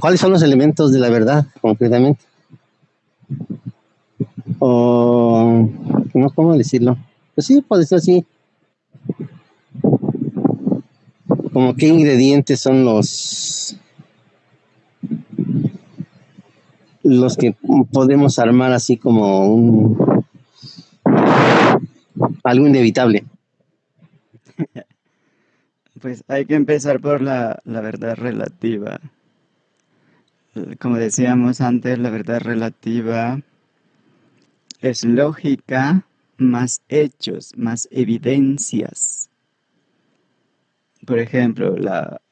¿Cuáles son los elementos de la verdad, concretamente? O, no, ¿cómo decirlo? Pues sí, puede ser así. Como qué ingredientes son los los que podemos armar así como un algo inevitable. Pues hay que empezar por la, la verdad relativa. Como decíamos antes, la verdad relativa es lógica más hechos, más evidencias. Por ejemplo, la,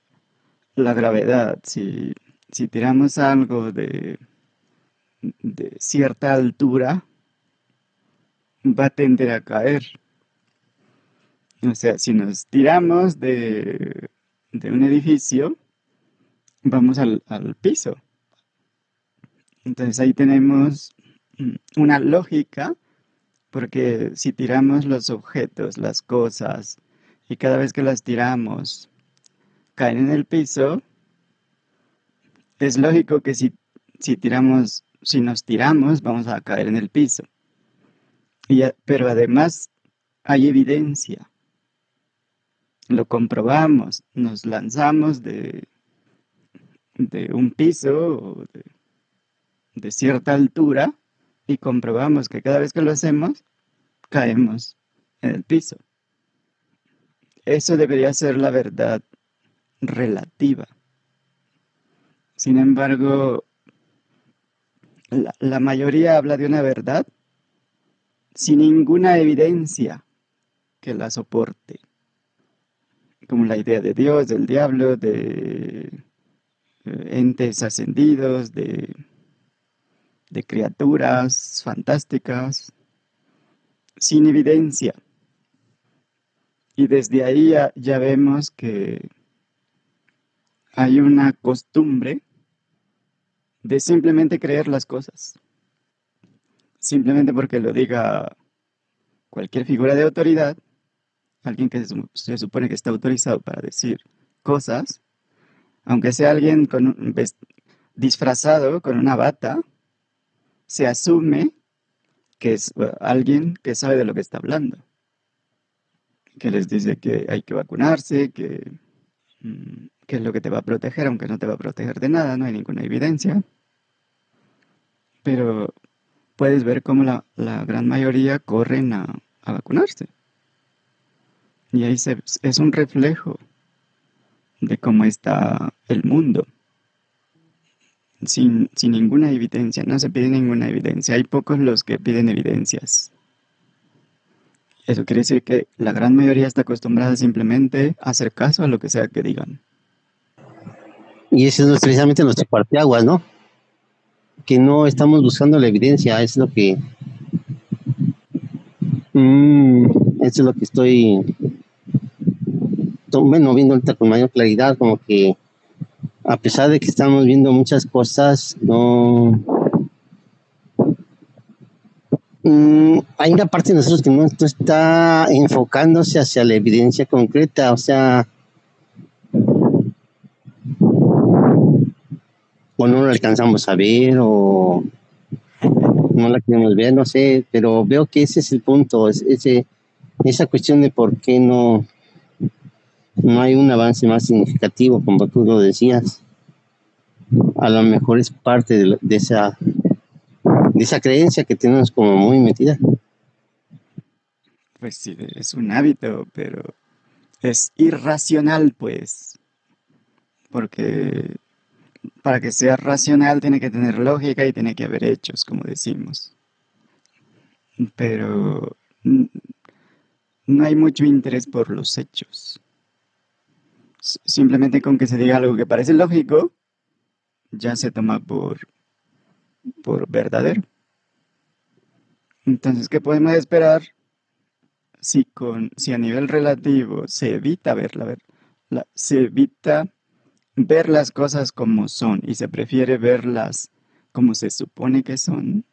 la gravedad. Si, si tiramos algo de, de cierta altura, va a tender a caer. O sea, si nos tiramos de, de un edificio, vamos al, al piso. Entonces ahí tenemos mm, una lógica, porque si tiramos los objetos, las cosas, y cada vez que las tiramos caen en el piso, es lógico que si, si tiramos, si nos tiramos, vamos a caer en el piso. Y, pero además hay evidencia. Lo comprobamos, nos lanzamos de, de un piso o de, de cierta altura y comprobamos que cada vez que lo hacemos, caemos en el piso. Eso debería ser la verdad relativa. Sin embargo, la, mayoría habla de una verdad sin ninguna evidencia que la soporte. Como la idea de Dios, del diablo, de eh, entes ascendidos, de de criaturas fantásticas, sin evidencia. Y desde ahí ya, vemos que hay una costumbre de simplemente creer las cosas. Simplemente porque lo diga cualquier figura de autoridad, alguien que se, supone que está autorizado para decir cosas, aunque sea alguien disfrazado con una bata, se asume que es uh, alguien que sabe de lo que está hablando, que les dice que hay que vacunarse, que, mm, es lo que te va a proteger, aunque no te va a proteger de nada, no hay ninguna evidencia. Pero puedes ver cómo la, gran mayoría corren a, vacunarse. Y ahí es un reflejo de cómo está el mundo sin, ninguna evidencia, no se pide ninguna evidencia. Hay pocos los que piden evidencias. Eso quiere decir que la gran mayoría está acostumbrada simplemente a hacer caso a lo que sea que digan. Y eso es precisamente nuestro parteaguas, ¿no? Que no estamos buscando la evidencia, es lo que... Mm, eso es lo que estoy... Bueno, viendo ahorita con mayor claridad, como que a pesar de que estamos viendo muchas cosas, no... Mm, hay una parte de nosotros que no está enfocándose hacia la evidencia concreta, o sea, o no lo alcanzamos a ver, o no la queremos ver, no sé, pero veo que ese es el punto, ese, esa cuestión de por qué no, no hay un avance más significativo, como tú lo decías. A lo mejor es parte de, esa, de esa creencia que tenemos como muy metida. Pues sí, es un hábito, pero es irracional, pues. Porque para que sea racional tiene que tener lógica y tiene que haber hechos, como decimos. Pero no hay mucho interés por los hechos. Simplemente con que se diga algo que parece lógico, ya se toma por, por verdadero. Entonces, ¿qué podemos esperar si, con, si a nivel relativo se evita ver la, se evita ver las cosas como son y se prefiere verlas como se supone que son?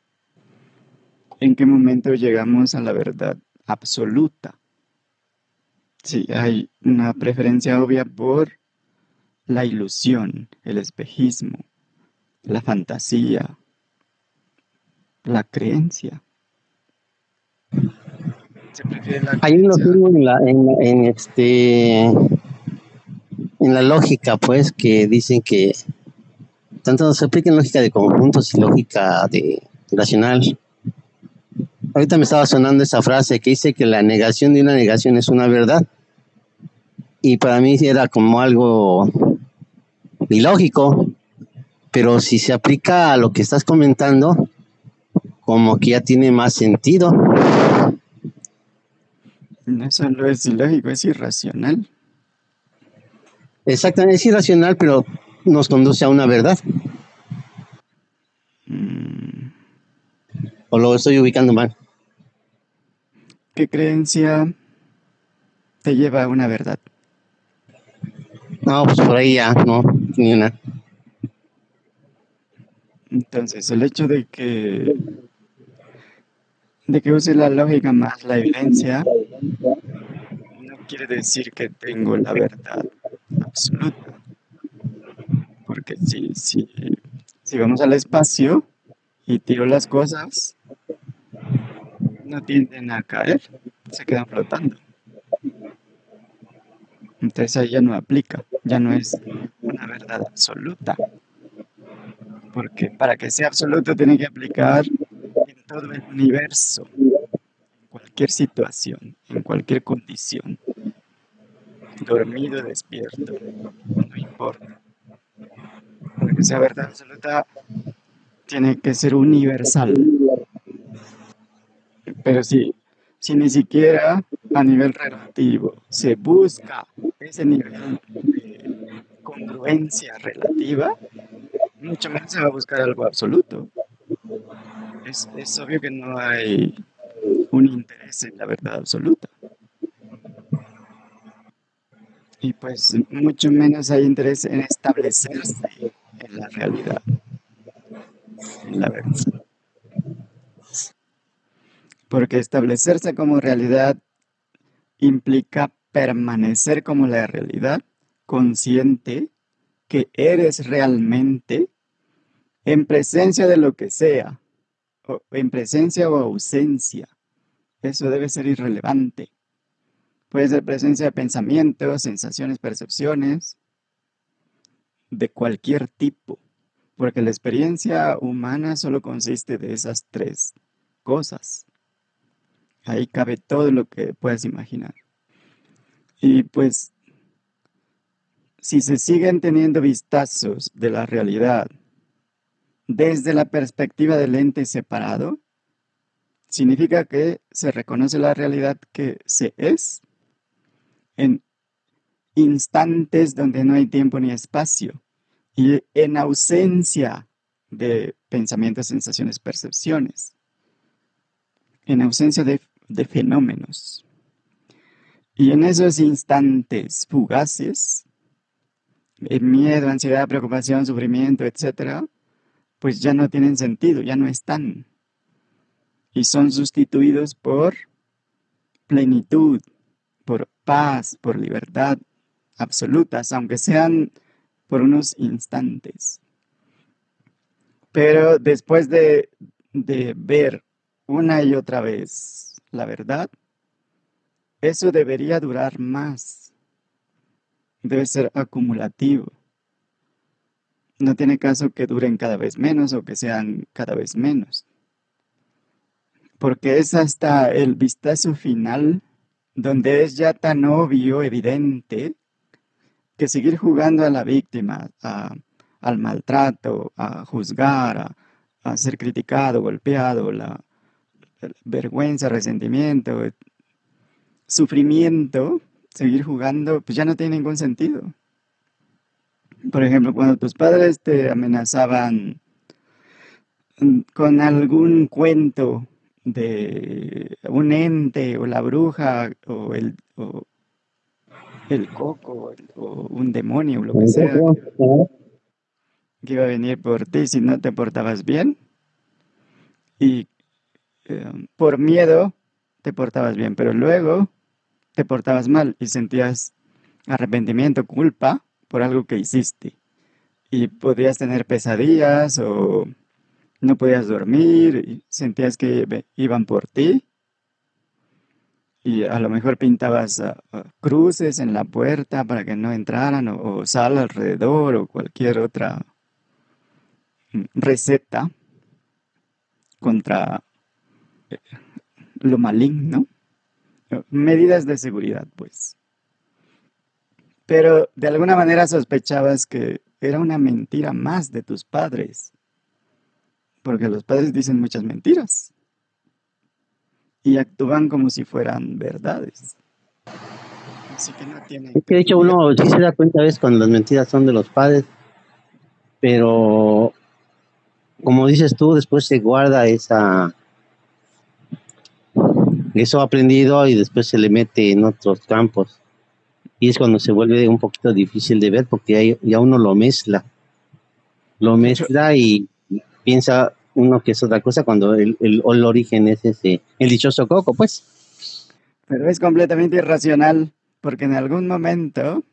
¿En qué momento llegamos a la verdad absoluta? Sí, hay una preferencia obvia por la ilusión, el espejismo, la fantasía, la creencia. Hay un en la, en, este en la lógica, pues, que dicen que tanto se aplica en lógica de conjuntos y lógica de racional. Ahorita me estaba sonando esa frase que dice que la negación de una negación es una verdad. Y para mí era como algo ilógico, pero si se aplica a lo que estás comentando, como que ya tiene más sentido. No solo es ilógico, es irracional. Exactamente, es irracional, pero nos conduce a una verdad. ¿O lo estoy ubicando mal? ¿Qué creencia te lleva a una verdad? No, pues por ahí ya, no, ni una. Entonces, el hecho de que de que use la lógica más la evidencia no quiere decir que tengo la verdad absoluta. Porque si, si, si vamos al espacio y tiro las cosas, no tienden a caer, se quedan flotando. Entonces ahí ya no aplica, ya no es una verdad absoluta. Porque para que sea absoluto tiene que aplicar en todo el universo, en cualquier situación, en cualquier condición. Dormido, despierto, no importa. Para que sea verdad absoluta tiene que ser universal. Pero si, si ni siquiera a nivel relativo se busca ese nivel de congruencia relativa, mucho menos se va a buscar algo absoluto. Es, es obvio que no hay un interés en la verdad absoluta. Y pues mucho menos hay interés en establecerse en la realidad, en la verdad. Porque establecerse como realidad implica permanecer como la realidad, consciente que eres realmente en presencia de lo que sea, o en presencia o ausencia. Eso debe ser irrelevante. Puede ser presencia de pensamientos, sensaciones, percepciones, de cualquier tipo, porque la experiencia humana solo consiste de esas tres cosas. Ahí cabe todo lo que puedas imaginar. Y pues, si se siguen teniendo vistazos de la realidad desde la perspectiva del ente separado, significa que se reconoce la realidad que se es en instantes donde no hay tiempo ni espacio y en ausencia de pensamientos, sensaciones, percepciones, en ausencia de de fenómenos. Y en esos instantes fugaces, miedo, ansiedad, preocupación, sufrimiento, etc., pues ya no tienen sentido, ya no están. Y son sustituidos por plenitud, por paz, por libertad absolutas, aunque sean por unos instantes. Pero después de, de ver una y otra vez la verdad, eso debería durar más. Debe ser acumulativo. No tiene caso que duren cada vez menos o que sean cada vez menos. Porque es hasta el vistazo final donde es ya tan obvio, evidente, que seguir jugando a la víctima, al maltrato, a juzgar, a ser criticado, golpeado, la, vergüenza, resentimiento, sufrimiento, seguir jugando, pues ya no tiene ningún sentido. Por ejemplo, cuando tus padres te amenazaban con algún cuento de un ente o la bruja o el, el coco o un demonio o lo que sea que iba a venir por ti si no te portabas bien y Em, por miedo te portabas bien, pero luego te portabas mal y sentías arrepentimiento, culpa por algo que hiciste. y podías tener pesadillas o no podías dormir y sentías que iban por ti y a lo mejor pintabas ah, ah, cruces en la puerta para que no entraran o, sal alrededor o cualquier otra mm, receta contra lo maligno. Medidas de seguridad, pues. Pero de alguna manera sospechabas que era una mentira más de tus padres. Porque los padres dicen muchas mentiras. Y actúan como si fueran verdades. Así que no tiene. Es que de hecho uno sí se da cuenta a veces cuando las mentiras son de los padres. Pero como dices tú, después se guarda esa eso aprendido y después se le mete en otros campos. Y es cuando se vuelve un poquito difícil de ver porque ya uno lo mezcla. Lo mezcla y piensa uno que es otra cosa cuando el, el, origen es ese, el dichoso coco, pues. Pero es completamente irracional porque en algún momento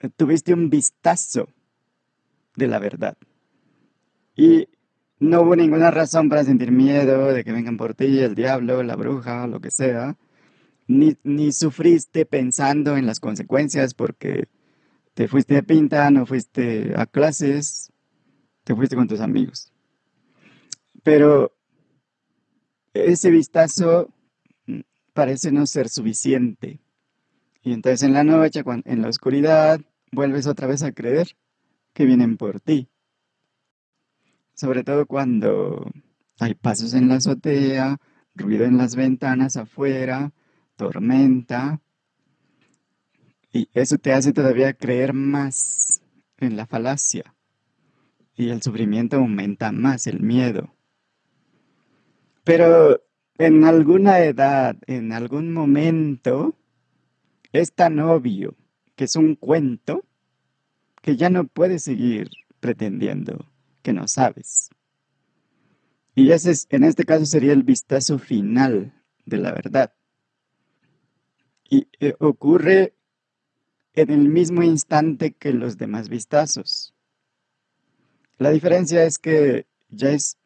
eh, tuviste un vistazo de la verdad. Y no hubo ninguna razón para sentir miedo de que vengan por ti el diablo, la bruja, lo que sea. Ni, ni sufriste pensando en las consecuencias porque te fuiste de pinta, no fuiste a clases, te fuiste con tus amigos. Pero ese vistazo parece no ser suficiente. Y entonces en la noche, en la oscuridad, vuelves otra vez a creer que vienen por ti sobre todo cuando hay pasos en la azotea, ruido en las ventanas afuera, tormenta. Y eso te hace todavía creer más en la falacia. Y el sufrimiento aumenta más, el miedo. Pero en alguna edad, en algún momento, es tan obvio que es un cuento que ya no puedes seguir pretendiendo que no sabes. Y ese en este caso sería el vistazo final de la verdad. Y eh, ocurre en el mismo instante que los demás vistazos. La diferencia es que ya es,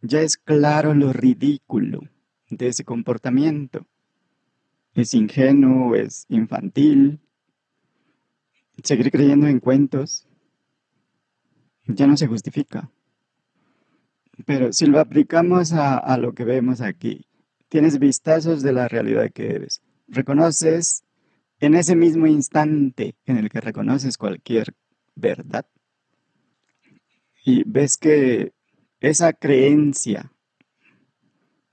ya es claro lo ridículo de ese comportamiento. Es ingenuo, es infantil. Seguir creyendo en cuentos ya no se justifica. Pero si lo aplicamos a, lo que vemos aquí, tienes vistazos de la realidad que eres. Reconoces en ese mismo instante en el que reconoces cualquier verdad y ves que esa creencia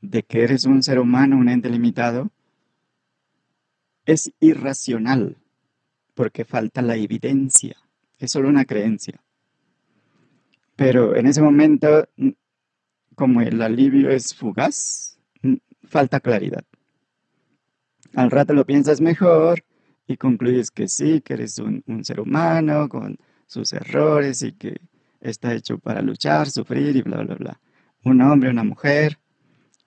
de que eres un ser humano, un ente limitado, es irracional porque falta la evidencia. Es solo una creencia. Pero en ese momento, como el alivio es fugaz, falta claridad. Al rato lo piensas mejor y concluyes que sí, que eres un, ser humano con sus errores y que está hecho para luchar, sufrir y bla, bla, bla. Un hombre, una mujer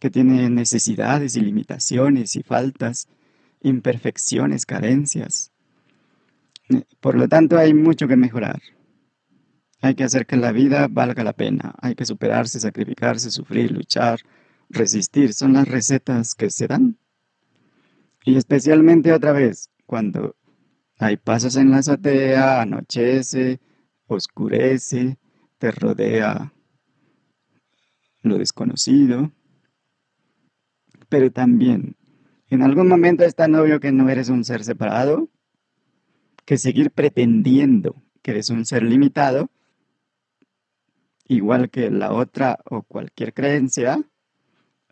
que tiene necesidades y limitaciones y faltas, imperfecciones, carencias. Por lo tanto, hay mucho que mejorar. Hay que hacer que la vida valga la pena. Hay que superarse, sacrificarse, sufrir, luchar, resistir. Son las recetas que se dan. Y especialmente otra vez, cuando hay pasos en la azotea, anochece, oscurece, te rodea lo desconocido. Pero también, en algún momento es tan obvio que no eres un ser separado, que seguir pretendiendo que eres un ser limitado igual que la otra o cualquier creencia,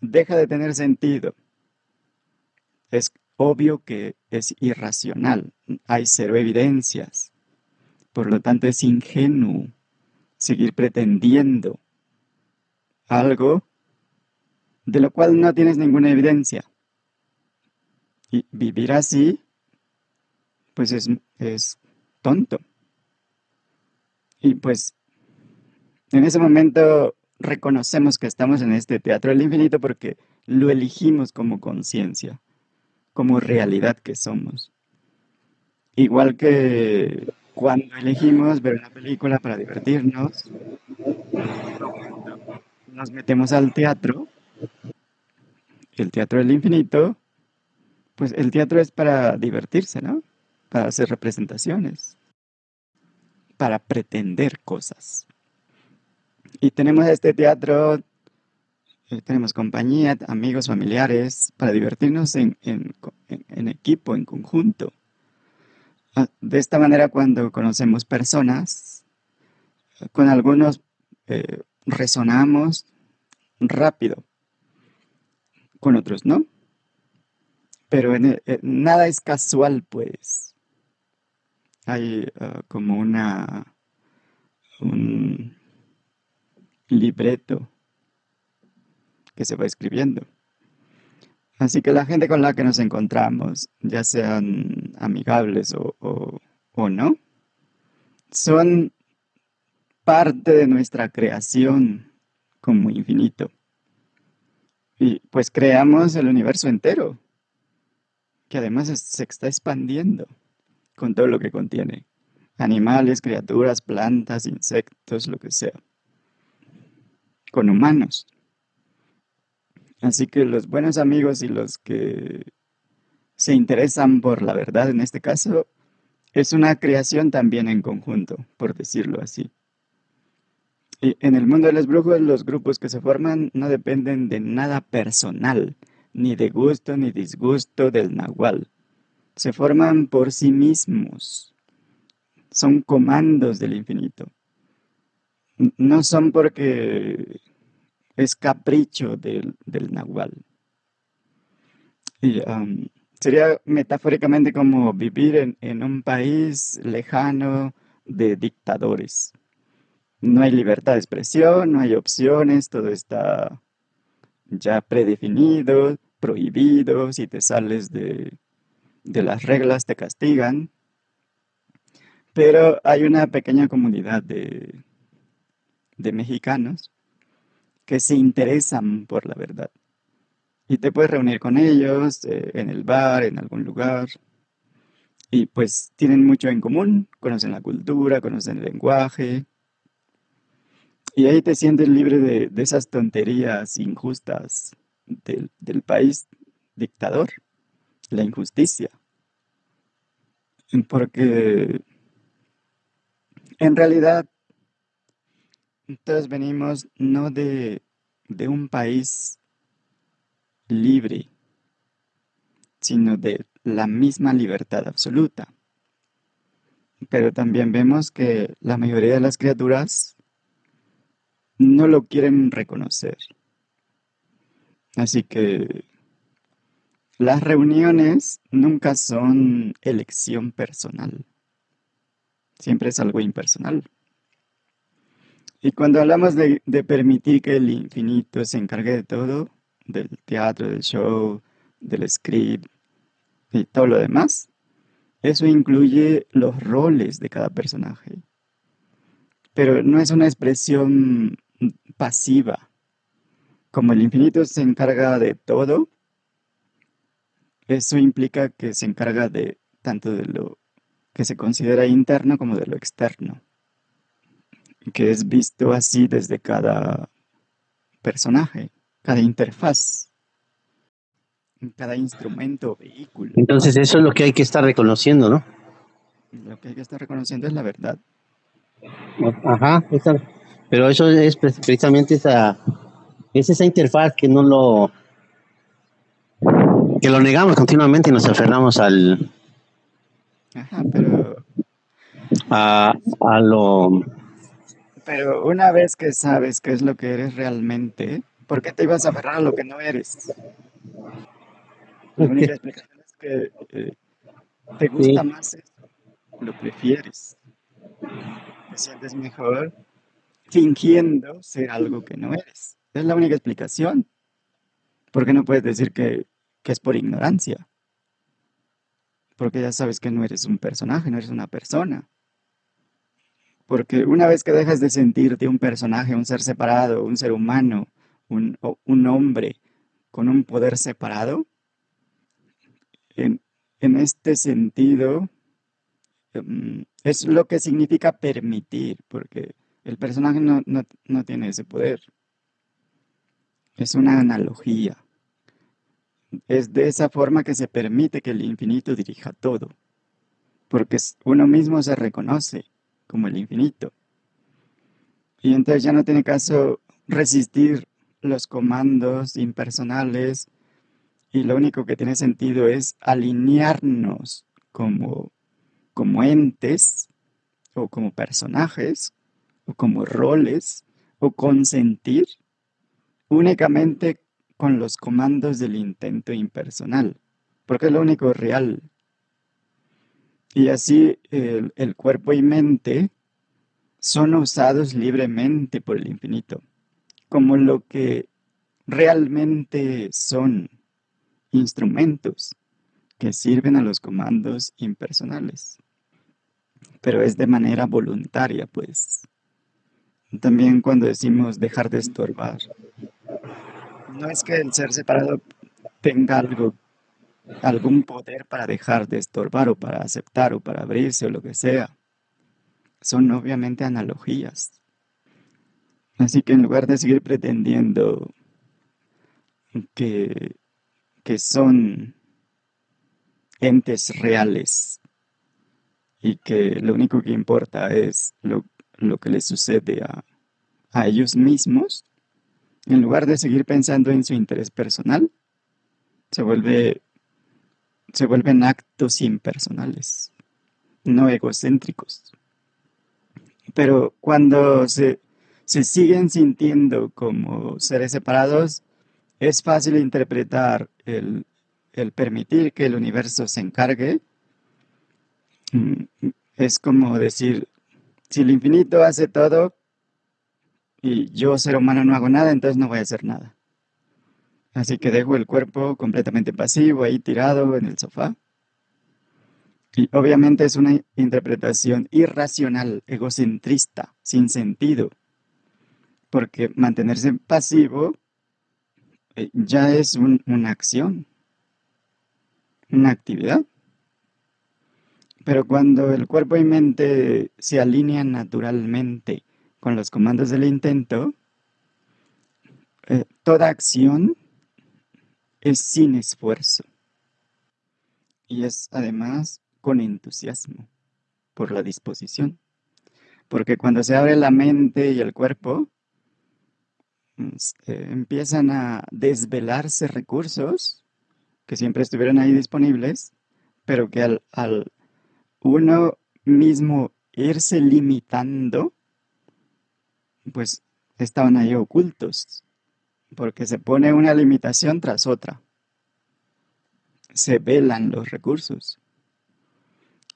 deja de tener sentido. Es obvio que es irracional, hay cero evidencias. Por lo tanto, es ingenuo seguir pretendiendo algo de lo cual no tienes ninguna evidencia. Y vivir así, pues es, es tonto. Y pues en ese momento reconocemos que estamos en este teatro del infinito porque lo elegimos como conciencia, como realidad que somos. Igual que cuando elegimos ver una película para divertirnos, nos metemos al teatro, el teatro del infinito, pues el teatro es para divertirse, ¿no? Para hacer representaciones, para pretender cosas. Y tenemos este teatro, tenemos compañía, amigos, familiares, para divertirnos en, equipo, en conjunto. Ah, de esta manera, cuando conocemos personas, con algunos eh, resonamos rápido, con otros no. Pero en eh, nada es casual, pues. Hay ah, como una un libreto que se va escribiendo. Así que la gente con la que nos encontramos, ya sean amigables o, no, son parte de nuestra creación como infinito. Y pues creamos el universo entero, que además se está expandiendo con todo lo que contiene. Animales, criaturas, plantas, insectos, lo que sea. Con humanos. Así que los buenos amigos y los que se interesan por la verdad en este caso, es una creación también en conjunto, por decirlo así. Y en el mundo de los brujos, los grupos que se forman no dependen de nada personal, ni de gusto ni disgusto del nahual. Se forman por sí mismos. Son comandos del infinito. No son porque es capricho del, nahual. Y sería metafóricamente como vivir en, un país lejano de dictadores. No hay libertad de expresión, no hay opciones, todo está ya predefinido, prohibido, si te sales de, las reglas te castigan. Pero hay una pequeña comunidad de, de mexicanos que se interesan por la verdad. Y te puedes reunir con ellos eh, en el bar, en algún lugar. Y pues tienen mucho en común, conocen la cultura, conocen el lenguaje. Y ahí te sientes libre de, esas tonterías injustas del, del país dictador, la injusticia. Porque en realidad entonces venimos no de, un país libre, sino de la misma libertad absoluta. Pero también vemos que la mayoría de las criaturas no lo quieren reconocer. Así que las reuniones nunca son elección personal. Siempre es algo impersonal. Y cuando hablamos de, permitir que el infinito se encargue de todo, del teatro, del show, del script y todo lo demás, eso incluye los roles de cada personaje. Pero no es una expresión pasiva. Como el infinito se encarga de todo, eso implica que se encarga de tanto de lo que se considera interno como de lo externo que es visto así desde cada personaje, cada interfaz, cada instrumento, vehículo. Entonces eso es lo que hay que estar reconociendo, ¿no? Lo que hay que estar reconociendo es la verdad. Ajá, pero eso es precisamente esa, es esa interfaz que no lo que lo negamos continuamente y nos aferramos al Ajá, pero a, a lo pero una vez que sabes qué es lo que eres realmente, ¿por qué te ibas a aferrar a lo que no eres? La única explicación es que eh, te gusta más eso, lo prefieres. Te sientes mejor fingiendo ser algo que no eres. Es la única explicación. ¿Por qué no puedes decir que, que es por ignorancia? Porque ya sabes que no eres un personaje, no eres una persona. Porque una vez que dejas de sentirte un personaje, un ser separado, un ser humano, un, un hombre con un poder separado, en, en este sentido, em, es lo que significa permitir, porque el personaje no, no tiene ese poder. Es una analogía. Es de esa forma que se permite que el infinito dirija todo, porque uno mismo se reconoce como el infinito. Y entonces ya no tiene caso resistir los comandos impersonales y lo único que tiene sentido es alinearnos como, como entes o como personajes o como roles o consentir únicamente con los comandos del intento impersonal, porque es lo único real. Y así el, cuerpo y mente son usados libremente por el infinito, como lo que realmente son instrumentos que sirven a los comandos impersonales. Pero es de manera voluntaria, pues. También cuando decimos dejar de estorbar, no es que el ser separado tenga algo, algún poder para dejar de estorbar o para aceptar o para abrirse o lo que sea. Son obviamente analogías. Así que en lugar de seguir pretendiendo que, que son entes reales y que lo único que importa es lo, que les sucede a, a ellos mismos, en lugar de seguir pensando en su interés personal, se, vuelve, se vuelven actos impersonales, no egocéntricos. Pero cuando se, se siguen sintiendo como seres separados, es fácil interpretar el, el permitir que el universo se encargue. Mm, es como decir, si el infinito hace todo, y yo, ser humano, no hago nada, entonces no voy a hacer nada. Así que dejo el cuerpo completamente pasivo, ahí tirado en el sofá. Y obviamente es una interpretación irracional, egocentrista, sin sentido. Porque mantenerse pasivo eh, ya es una acción, una actividad. Pero cuando el cuerpo y mente se alinean naturalmente con los comandos del intento, eh, toda acción es sin esfuerzo y es además con entusiasmo por la disposición. Porque cuando se abre la mente y el cuerpo, mm, eh, empiezan a desvelarse recursos que siempre estuvieron ahí disponibles, pero que al, al uno mismo irse limitando, pues estaban ahí ocultos, porque se pone una limitación tras otra. Se velan los recursos.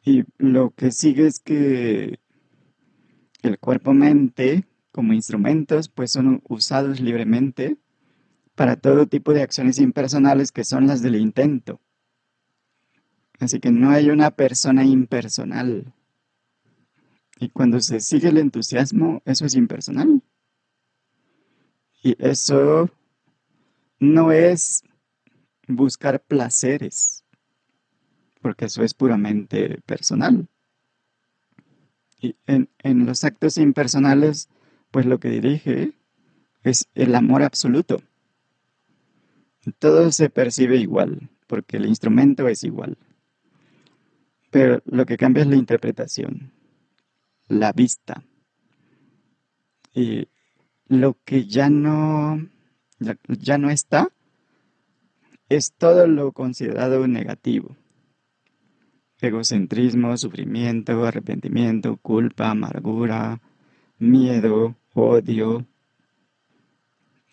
Y lo que sigue es que el cuerpo-mente como instrumentos pues son usados libremente para todo tipo de acciones impersonales que son las del intento. Así que no hay una persona impersonal. Y cuando se sigue el entusiasmo, eso es impersonal. Y eso no es buscar placeres, porque eso es puramente personal. Y en, en los actos impersonales, pues lo que dirige es el amor absoluto. Todo se percibe igual, porque el instrumento es igual. Pero lo que cambia es la interpretación la vista. Y lo que ya no, ya, no está es todo lo considerado negativo. Egocentrismo, sufrimiento, arrepentimiento, culpa, amargura, miedo, odio.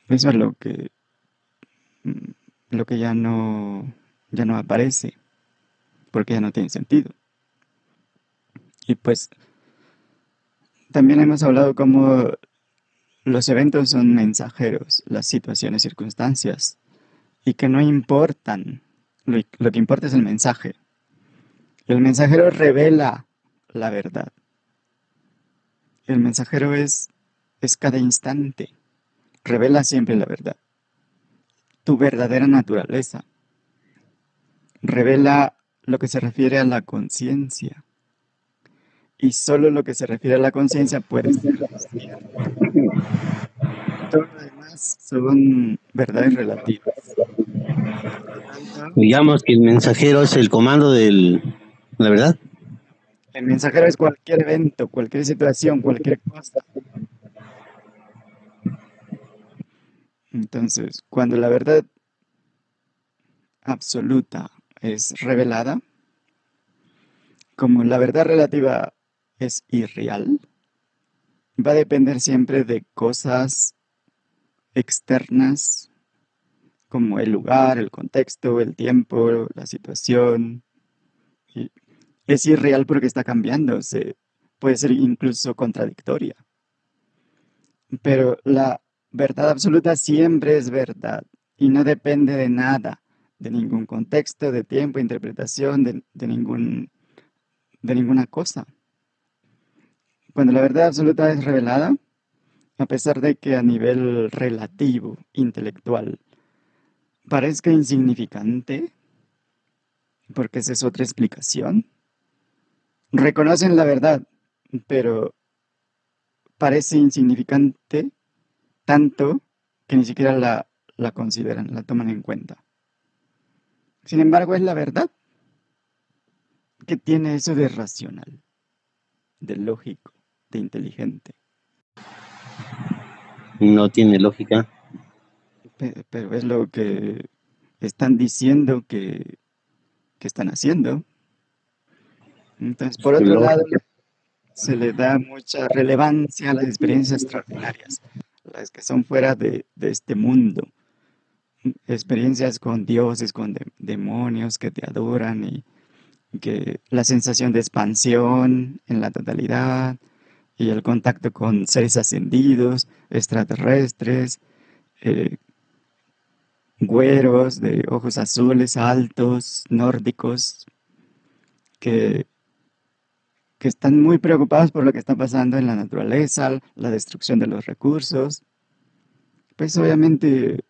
Eso es lo que, lo que ya no, ya no aparece, porque ya no tiene sentido. Y pues también hemos hablado cómo los eventos son mensajeros, las situaciones, circunstancias, y que no importan. Lo, que importa es el mensaje. El mensajero revela la verdad. El mensajero es, es cada instante. Revela siempre la verdad. Tu verdadera naturaleza. Revela lo que se refiere a la conciencia y solo lo que se refiere a la conciencia puede ser. Todo lo demás son verdades relativas. Digamos que el mensajero es el comando de la verdad. El mensajero es cualquier evento, cualquier situación, cualquier cosa. Entonces, cuando la verdad absoluta es revelada, como la verdad relativa es irreal, va a depender siempre de cosas externas como el lugar, el contexto, el tiempo, la situación. es irreal porque está cambiando, puede ser incluso contradictoria. Pero la verdad absoluta siempre es verdad y no depende de nada, de ningún contexto, de tiempo, interpretación, de, ningún, de ninguna cosa. Cuando la verdad absoluta es revelada, a pesar de que a nivel relativo, intelectual, parezca insignificante, porque esa es otra explicación, reconocen la verdad, pero parece insignificante tanto que ni siquiera la, la consideran, la toman en cuenta. Sin embargo, es la verdad que tiene eso de racional, de lógico, de inteligente. No tiene lógica. Pero, es lo que están diciendo que, que están haciendo. Entonces, por otro lado, se le da mucha relevancia a las experiencias extraordinarias las que son fuera de, este mundo. Experiencias con dioses, con demonios que te adoran y que la sensación de expansión en la totalidad y el contacto con seres ascendidos, extraterrestres, eh, güeros de ojos azules, altos, nórdicos, que que están muy preocupados por lo que está pasando en la naturaleza, la destrucción de los recursos. Pues obviamente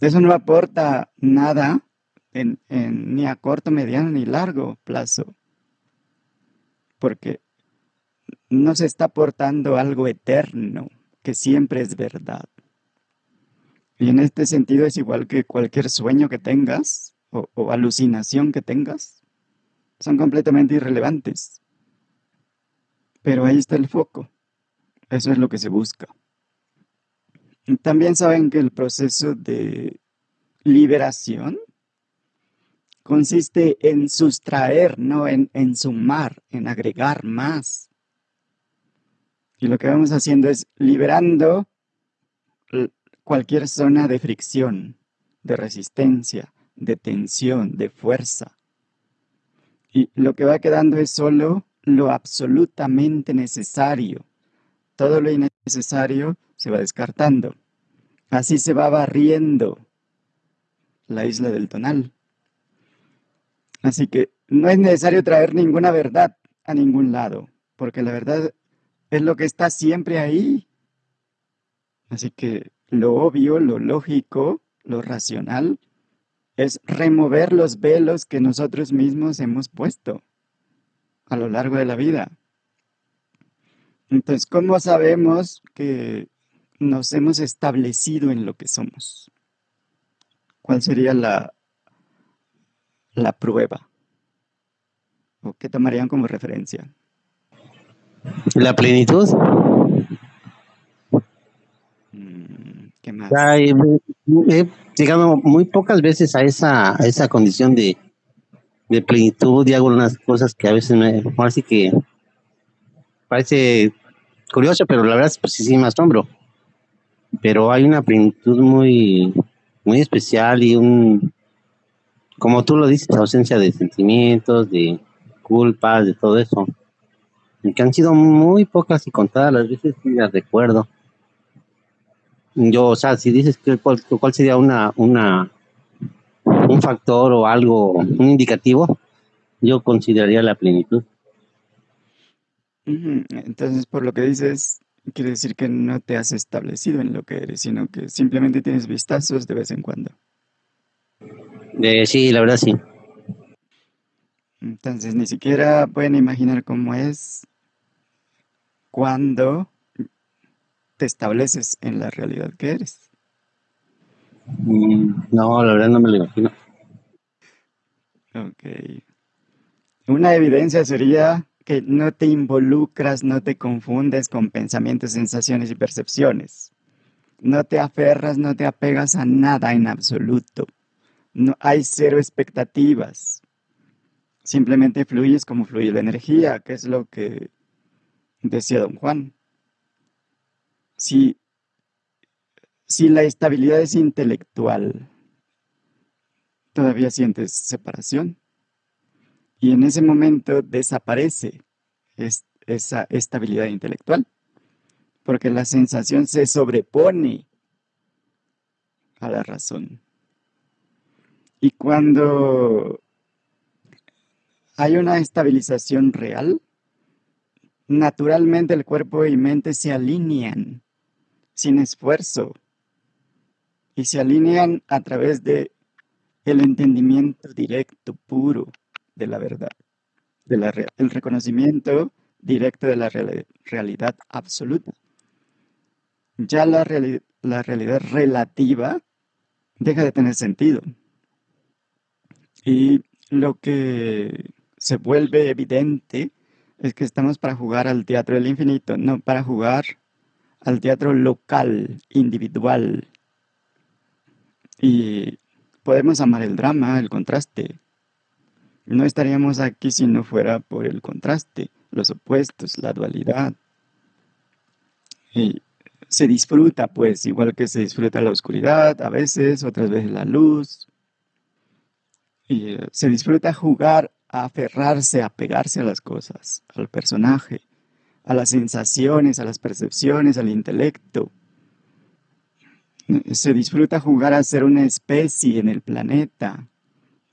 eso no aporta nada ni a corto, mediano ni largo plazo, porque no se está aportando algo eterno, que siempre es verdad. Y en este sentido es igual que cualquier sueño que tengas o alucinación que tengas, son completamente irrelevantes. Pero ahí está el foco. Eso es lo que se busca. También saben que el proceso de liberación consiste en sustraer, no en, en sumar, en agregar más. Y lo que vamos haciendo es liberando cualquier zona de fricción, de resistencia, de tensión, de fuerza. Y lo que va quedando es solo lo absolutamente necesario. Todo lo innecesario se va descartando. Así se va barriendo la isla del tonal. Así que no es necesario traer ninguna verdad a ningún lado, porque la verdad es lo que está siempre ahí. Así que lo obvio, lo lógico, lo racional, es remover los velos que nosotros mismos hemos puesto a lo largo de la vida. Entonces, ¿cómo sabemos que nos hemos establecido en lo que somos? ¿Cuál sería la, la prueba? ¿O qué tomarían como referencia? La plenitud. Mm, ¿Qué más? he, llegado muy pocas veces a esa, a esa condición de, de plenitud y hago unas cosas que a veces me así que parece curioso, pero la verdad es pues sí, sí me asombro. Pero hay una plenitud muy, muy especial y un, como tú lo dices, ausencia de sentimientos, de culpas, de todo eso. Y que han sido muy pocas y contadas las veces que las recuerdo. Yo, o sea, si dices que cuál, cuál sería una, una un factor o algo, un indicativo, yo consideraría la plenitud. Entonces, por lo que dices, quiere decir que no te has establecido en lo que eres, sino que simplemente tienes vistazos de vez en cuando. sí, la verdad sí. Entonces ni siquiera pueden imaginar cómo es cuando te estableces en la realidad que eres. Mm, no, la verdad no me lo imagino. Ok. Una evidencia sería que no te involucras, no te confundes con pensamientos, sensaciones y percepciones. No te aferras, no te apegas a nada en absoluto. No hay cero expectativas. Simplemente fluyes como fluye la energía, que es lo que decía don Juan. Si, si la estabilidad es intelectual, todavía sientes separación. Y en ese momento desaparece esa estabilidad intelectual, porque la sensación se sobrepone a la razón. Y cuando hay una estabilización real, naturalmente el cuerpo y mente se alinean sin esfuerzo y se alinean a través de el entendimiento directo, puro de la verdad, de la, el reconocimiento directo de la realidad absoluta. Ya la, la realidad relativa deja de tener sentido. Y lo que se vuelve evidente es que estamos para jugar al teatro del infinito, no para jugar al teatro local, individual. Y podemos amar el drama, el contraste. No estaríamos aquí si no fuera por el contraste, los opuestos, la dualidad. Y se disfruta, pues, igual que se disfruta la oscuridad, a veces, otras veces la luz. Y eh, se disfruta jugar a aferrarse, a pegarse a las cosas, al personaje, a las sensaciones, a las percepciones, al intelecto. Se disfruta jugar a ser una especie en el planeta,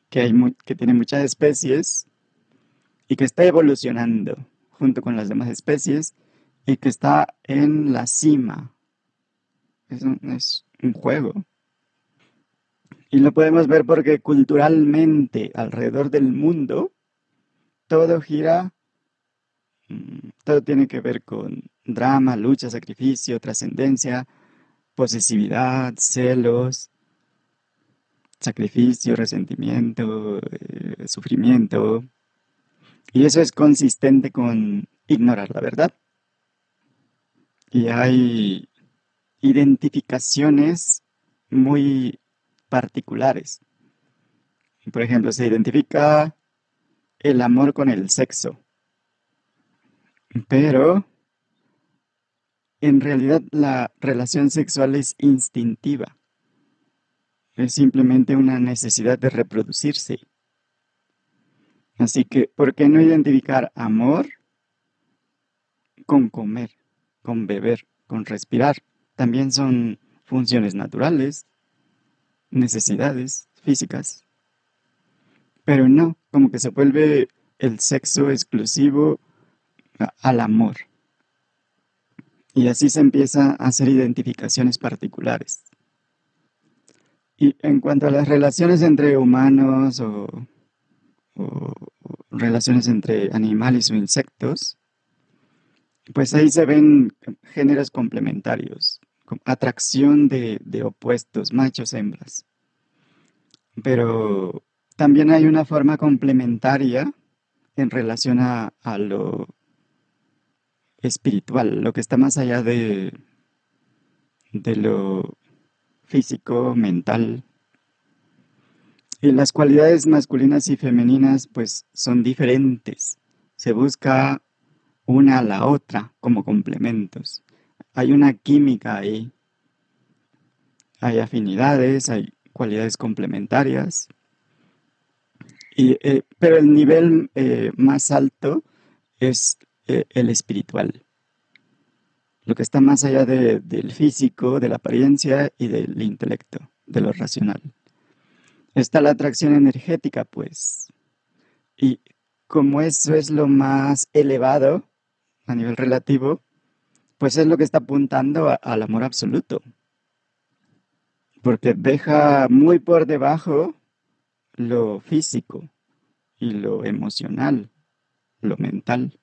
que, hay que tiene muchas especies y que está evolucionando junto con las demás especies y que está en la cima. Es es un juego. Y lo podemos ver porque culturalmente alrededor del mundo todo gira, mm, todo tiene que ver con drama, lucha, sacrificio, trascendencia, posesividad, celos, sacrificio, resentimiento, eh, sufrimiento. Y eso es consistente con ignorar la verdad. Y hay identificaciones muy particulares. Por ejemplo, se identifica el amor con el sexo. Pero en realidad la relación sexual es instintiva. Es simplemente una necesidad de reproducirse. Así que, ¿por qué no identificar amor con comer, con beber, con respirar? También son funciones naturales necesidades físicas. Pero no, como que se vuelve el sexo exclusivo al amor. Y así se empieza a hacer identificaciones particulares. Y en cuanto a las relaciones entre humanos o, o relaciones entre animales o insectos, pues ahí se ven géneros complementarios atracción de, opuestos, machos, hembras. Pero también hay una forma complementaria en relación a, lo espiritual, lo que está más allá de, de lo físico, mental. Y las cualidades masculinas y femeninas pues son diferentes. Se busca una a la otra como complementos hay una química ahí. Hay afinidades, hay cualidades complementarias. Eh, pero el nivel eh, más alto es eh, el espiritual. Lo que está más allá del físico, de la apariencia y del intelecto, de lo racional. Está la atracción energética, pues. Y como eso es lo más elevado a nivel relativo, pues es lo que está apuntando al amor absoluto. Porque deja muy por debajo lo físico y lo emocional, lo mental.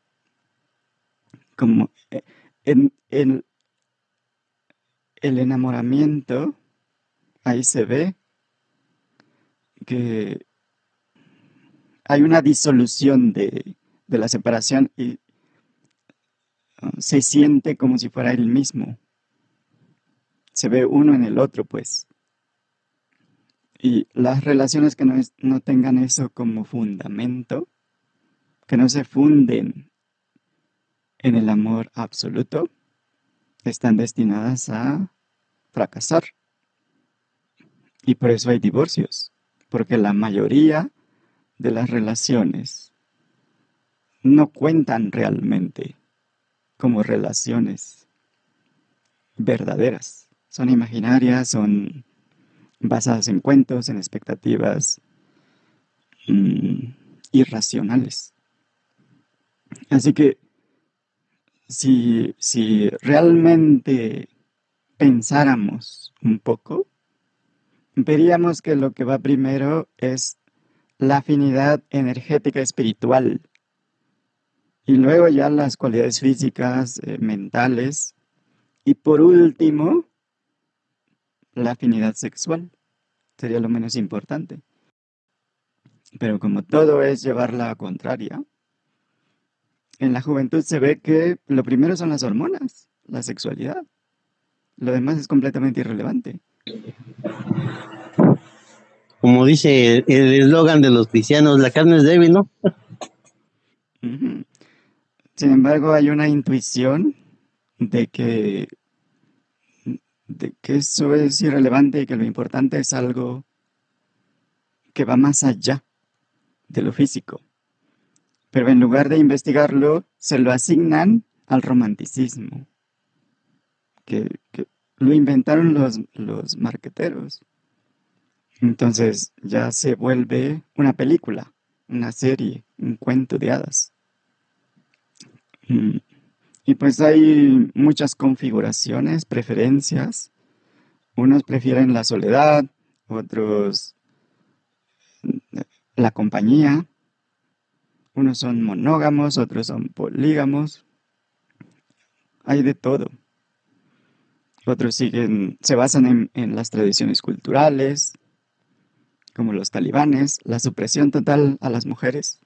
Como eh, en, en el enamoramiento, ahí se ve que hay una disolución de, la separación y se siente como si fuera el mismo. Se ve uno en el otro, pues. Y las relaciones que no, no tengan eso como fundamento, que no se funden en el amor absoluto, están destinadas a fracasar. Y por eso hay divorcios, porque la mayoría de las relaciones no cuentan realmente como relaciones verdaderas. Son imaginarias, son basadas en cuentos, en expectativas mm, irracionales. Así que si, si realmente pensáramos un poco, veríamos que lo que va primero es la afinidad energética espiritual y luego ya las cualidades físicas, eh, mentales y por último la afinidad sexual. Sería lo menos importante. Pero como todo es llevar la contraria, en la juventud se ve que lo primero son las hormonas, la sexualidad. Lo demás es completamente irrelevante. Como dice el eslogan de los cristianos, la carne es débil, ¿no? Sin embargo, hay una intuición de que, de que eso es irrelevante y que lo importante es algo que va más allá de lo físico. Pero en lugar de investigarlo, se lo asignan al romanticismo que, lo inventaron los, los marqueteros. Entonces ya se vuelve una película, una serie, un cuento de hadas. Mm. Y pues hay muchas configuraciones, preferencias. Unos prefieren la soledad, otros la compañía. Unos son monógamos, otros son polígamos. Hay de todo. Otros siguen, se basan en, las tradiciones culturales, como los talibanes, la supresión total a las mujeres.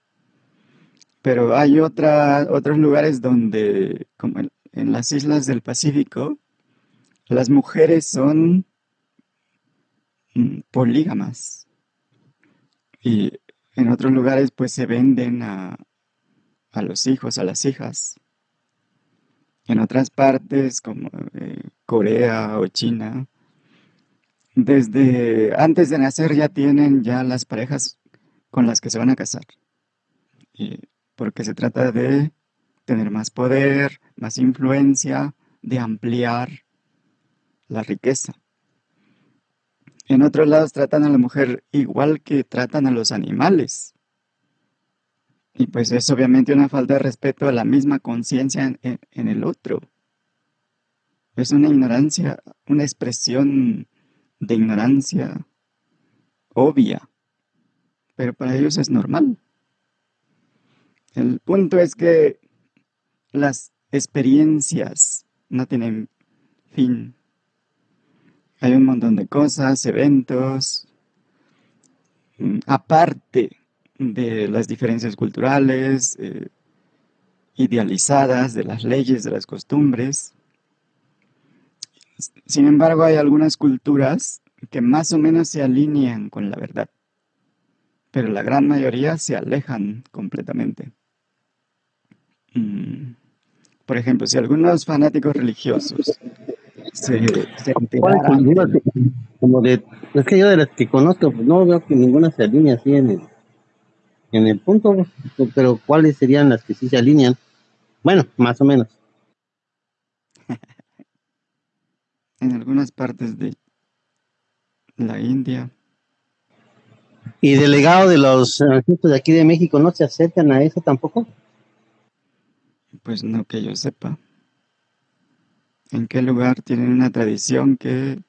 Pero hay otra, otros lugares donde, como en, las islas del Pacífico, las mujeres son mm, polígamas. Y en otros lugares pues se venden a, a los hijos, a las hijas. En otras partes, como eh, Corea o China, desde antes de nacer ya tienen ya las parejas con las que se van a casar. Porque se trata de tener más poder, más influencia, de ampliar la riqueza. En otros lados tratan a la mujer igual que tratan a los animales. Y pues es obviamente una falta de respeto a la misma conciencia en, el otro. Es una ignorancia, una expresión de ignorancia obvia, pero para ellos es normal. El punto es que las experiencias no tienen fin. Hay un montón de cosas, eventos, mm, aparte de las diferencias culturales, eh, idealizadas, de las leyes, de las costumbres. Sin embargo, hay algunas culturas que más o menos se alinean con la verdad, pero la gran mayoría se alejan completamente. Mm, por ejemplo, si algunos fanáticos religiosos se, se Como de, es que yo de las que conozco, pues no veo que ninguna se alinee así en el en el punto, pero ¿cuáles serían las que sí se alinean? Bueno, más o menos. en algunas partes de la India. ¿Y delegado de los de aquí de México no se acercan a eso tampoco? Pues no que yo sepa. ¿En qué lugar tienen una tradición que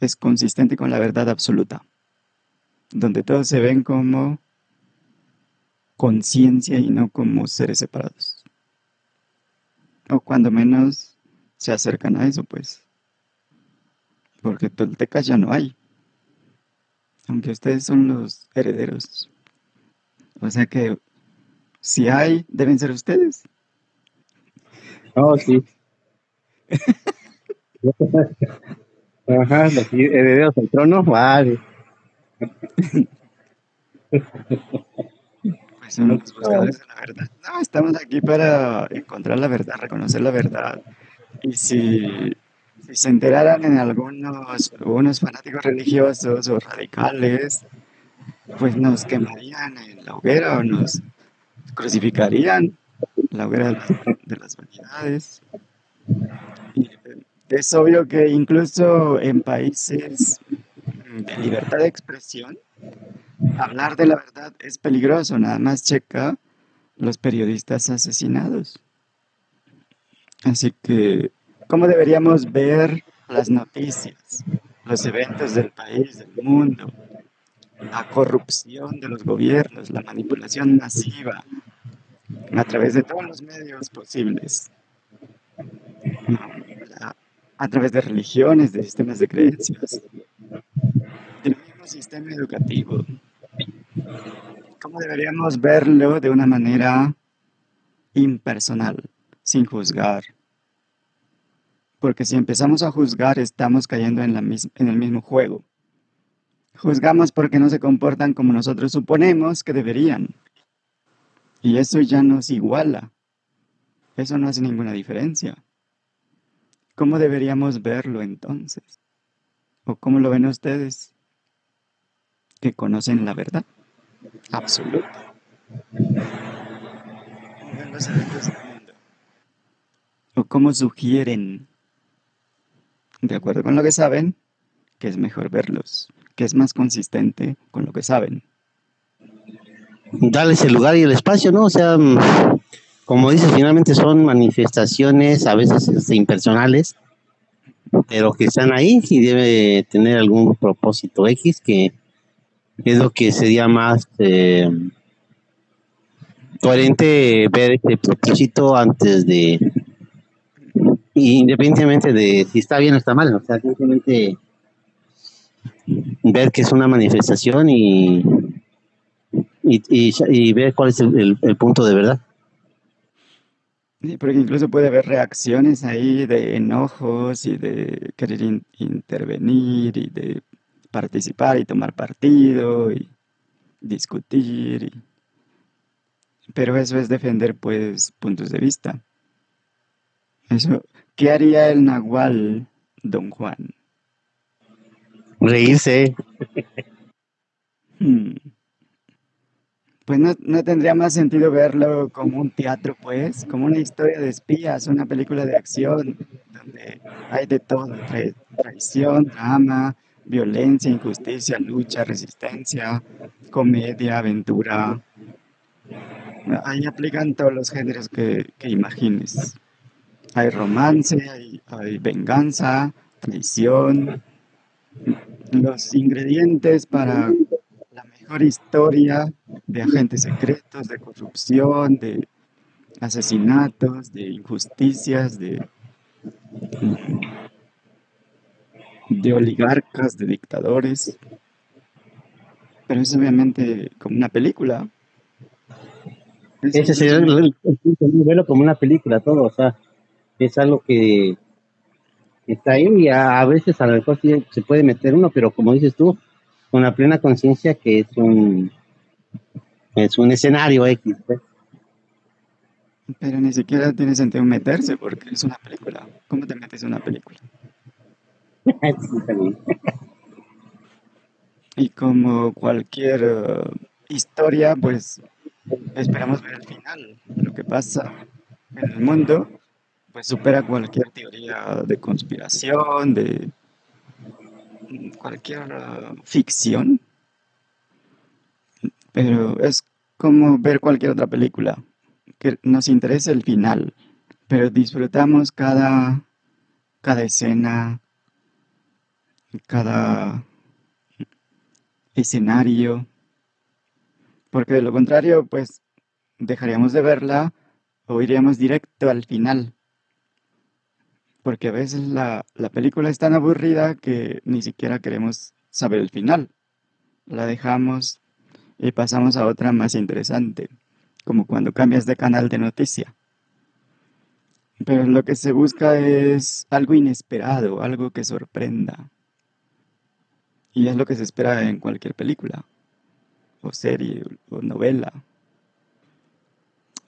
es consistente con la verdad absoluta? Donde todos se ven como conciencia y no como seres separados. O cuando menos se acercan a eso, pues. Porque toltecas ya no hay. Aunque ustedes son los herederos. O sea que si hay, deben ser ustedes. Oh, sí. Ajá, los herederos del trono, vale. Pues son los buscadores de la verdad. No, estamos aquí para encontrar la verdad, reconocer la verdad. Y si, se enteraran en algunos unos fanáticos religiosos o radicales, pues nos quemarían en la hoguera o nos crucificarían la hoguera de las, de vanidades. Y es obvio que incluso en países de libertad de expresión, hablar de la verdad es peligroso. Nada más checa los periodistas asesinados. Así que, ¿cómo deberíamos ver las noticias, los eventos del país, del mundo, la corrupción de los gobiernos, la manipulación masiva a través de todos los medios posibles? a través de religiones, de sistemas de creencias, del mismo sistema educativo. ¿Cómo deberíamos verlo de una manera impersonal, sin juzgar? Porque si empezamos a juzgar, estamos cayendo en, la en el mismo juego. Juzgamos porque no se comportan como nosotros suponemos que deberían. Y eso ya nos iguala. Eso no hace ninguna diferencia. ¿Cómo deberíamos verlo entonces? ¿O cómo lo ven ustedes? Que conocen la verdad absoluta. ¿O cómo sugieren, de acuerdo con lo que saben, que es mejor verlos, que es más consistente con lo que saben? Darles el lugar y el espacio, ¿no? O sea, como dices, finalmente son manifestaciones a veces este, impersonales, pero que están ahí y debe tener algún propósito X que es lo que sería más eh, coherente ver este propósito antes de independientemente de si está bien o está mal, o sea, simplemente ver que es una manifestación y, y, ver cuál es el punto de verdad. Sí, porque incluso puede haber reacciones ahí de enojos y de querer intervenir y de participar y tomar partido y discutir. Pero eso es defender pues puntos de vista. Eso, ¿qué haría el nahual, don Juan? Reírse. Hmm pues no, tendría más sentido verlo como un teatro, pues, como una historia de espías, una película de acción, donde hay de todo, traición, drama, violencia, injusticia, lucha, resistencia, comedia, aventura. Ahí aplican todos los géneros que, imagines. Hay romance, hay venganza, traición, los ingredientes para historia de agentes secretos, de corrupción, de asesinatos, de injusticias, de, oligarcas, de dictadores. Pero es obviamente como una película. Ese sería el, verlo como una película, todo, o sea, es algo que está ahí y a, veces a lo mejor se puede meter uno, pero como dices tú, con la plena conciencia que es un es un escenario X. Pues. Pero ni siquiera tiene sentido meterse porque es una película. ¿Cómo te metes en una película? y como cualquier uh, historia, pues esperamos ver el final. Lo que pasa en el mundo, pues supera cualquier teoría de conspiración, de cualquier ficción, pero es como ver cualquier otra película, que nos interesa el final, pero disfrutamos cada, cada escena, cada escenario, porque de lo contrario, pues dejaríamos de verla o iríamos directo al final. Porque a veces la, la película es tan aburrida que ni siquiera queremos saber el final. La dejamos y pasamos a otra más interesante, como cuando cambias de canal de noticia. Pero lo que se busca es algo inesperado, algo que sorprenda. Y es lo que se espera en cualquier película, o serie, o novela.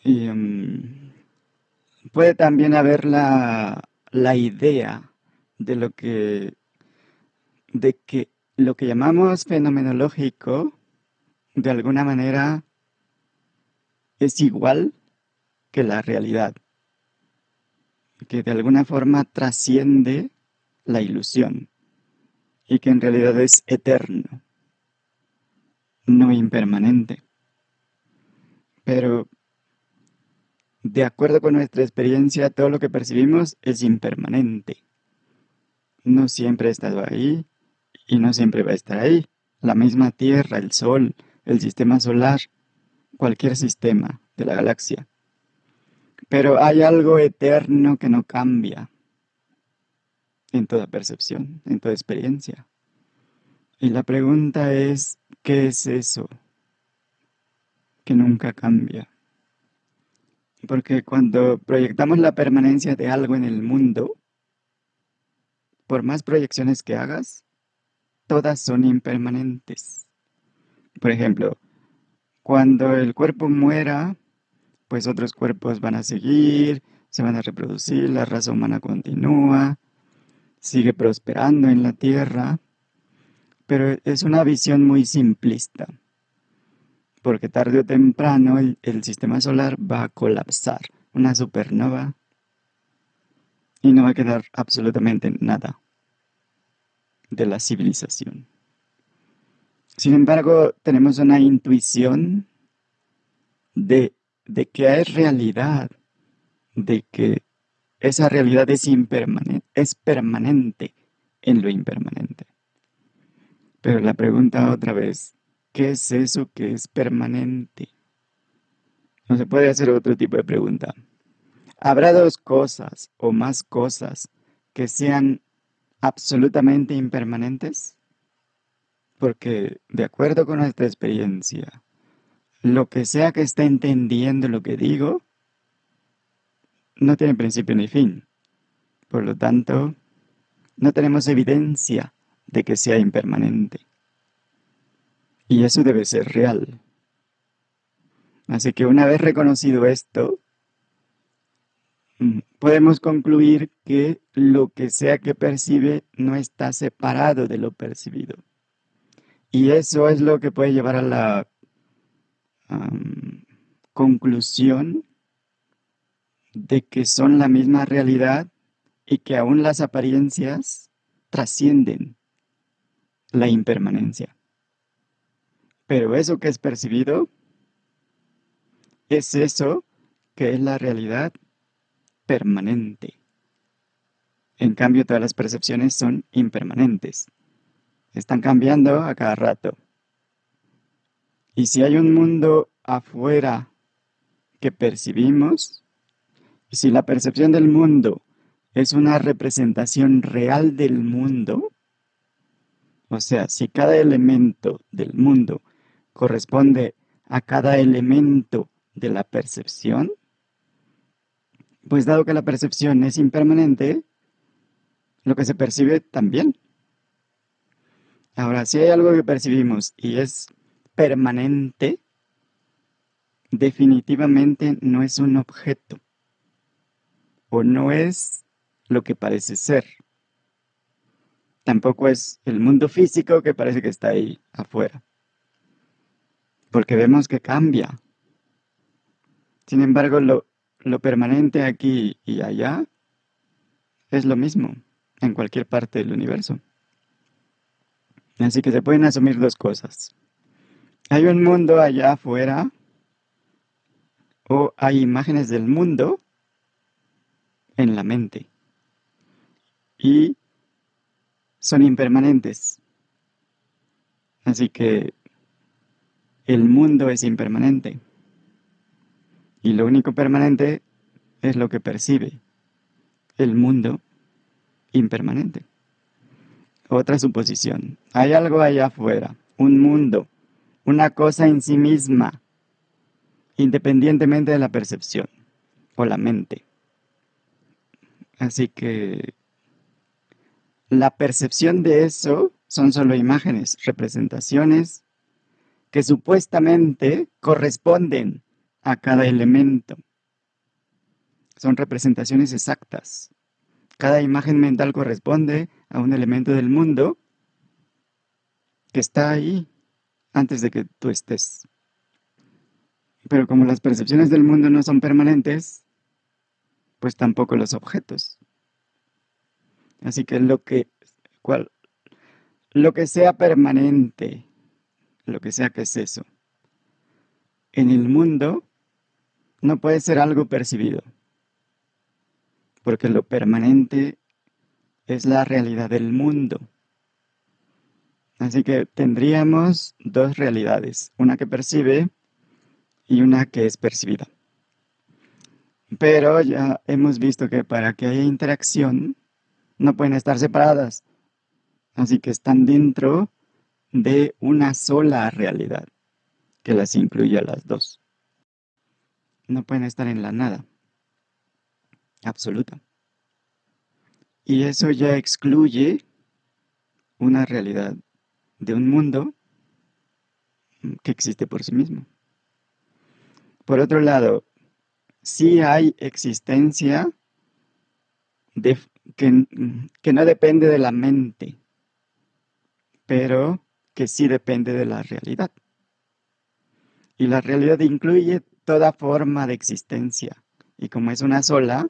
Y em, puede también haber la, la idea de lo que, de que lo que llamamos fenomenológico, de alguna manera, es igual que la realidad que de alguna forma trasciende la ilusión y que en realidad es eterno, no impermanente. Pero de acuerdo con nuestra experiencia, todo lo que percibimos es impermanente. No siempre ha estado ahí y no siempre va a estar ahí. La misma Tierra, el Sol, el sistema solar, cualquier sistema de la galaxia. Pero hay algo eterno que no cambia en toda percepción, en toda experiencia. Y la pregunta es, ¿qué es eso que nunca cambia? Porque cuando proyectamos la permanencia de algo en el mundo, por más proyecciones que hagas, todas son impermanentes. Por ejemplo, cuando el cuerpo muera, pues otros cuerpos van a seguir, se van a reproducir, la raza humana continúa, sigue prosperando en la Tierra, pero es una visión muy simplista, porque tarde o temprano el, sistema solar va a colapsar, una supernova, y no va a quedar absolutamente nada de la civilización. Sin embargo, tenemos una intuición de de que es realidad, de que esa realidad es impermanente, es permanente en lo impermanente. Pero la pregunta otra vez, ¿qué es eso que es permanente? No se puede hacer otro tipo de pregunta. ¿Habrá dos cosas o más cosas que sean absolutamente impermanentes? Porque de acuerdo con nuestra experiencia, lo que sea que esté entendiendo lo que digo, no tiene principio ni fin. Por lo tanto, no tenemos evidencia de que sea impermanente. Y eso debe ser real. Así que una vez reconocido esto, mm, podemos concluir que lo que sea que percibe no está separado de lo percibido. Y eso es lo que puede llevar a la conclusión de que son la misma realidad y que aún las apariencias trascienden la impermanencia. Pero eso que es percibido es eso que es la realidad permanente. En cambio, todas las percepciones son impermanentes. Están cambiando a cada rato. Y si hay un mundo afuera que percibimos, si la percepción del mundo es una representación real del mundo, o sea, si cada elemento del mundo corresponde a cada elemento de la percepción, pues dado que la percepción es impermanente, lo que se percibe también. Ahora, si hay algo que percibimos y es permanente definitivamente no es un objeto o no es lo que parece ser. Tampoco es el mundo físico que parece que está ahí afuera. Porque vemos que cambia. Sin embargo, lo, lo permanente aquí y allá es lo mismo en cualquier parte del universo. Así que se pueden asumir dos cosas. Hay un mundo allá afuera o hay imágenes del mundo en la mente y son impermanentes. Así que el mundo es impermanente. Y lo único permanente es lo que percibe el mundo impermanente. Otra suposición. Hay algo allá afuera, un mundo, una cosa en sí misma, independientemente de la percepción o la mente. Así que la percepción de eso son solo imágenes, representaciones que supuestamente corresponden a cada elemento. Son representaciones exactas. Cada imagen mental corresponde a un elemento del mundo que está ahí antes de que tú estés. Pero como las percepciones del mundo no son permanentes, pues tampoco los objetos. Así que lo que, cual, lo que sea permanente, lo que sea que es eso, en el mundo no puede ser algo percibido, porque lo permanente es la realidad del mundo. Así que tendríamos dos realidades, una que percibe y una que es percibida. Pero ya hemos visto que para que haya interacción no pueden estar separadas. Así que están dentro de una sola realidad que las incluye a las dos. No pueden estar en la nada absoluta. Y eso ya excluye una realidad de un mundo que existe por sí mismo. Por otro lado, sí hay existencia que, que no depende de la mente, pero que sí depende de la realidad. Y la realidad incluye toda forma de existencia. Y como es una sola,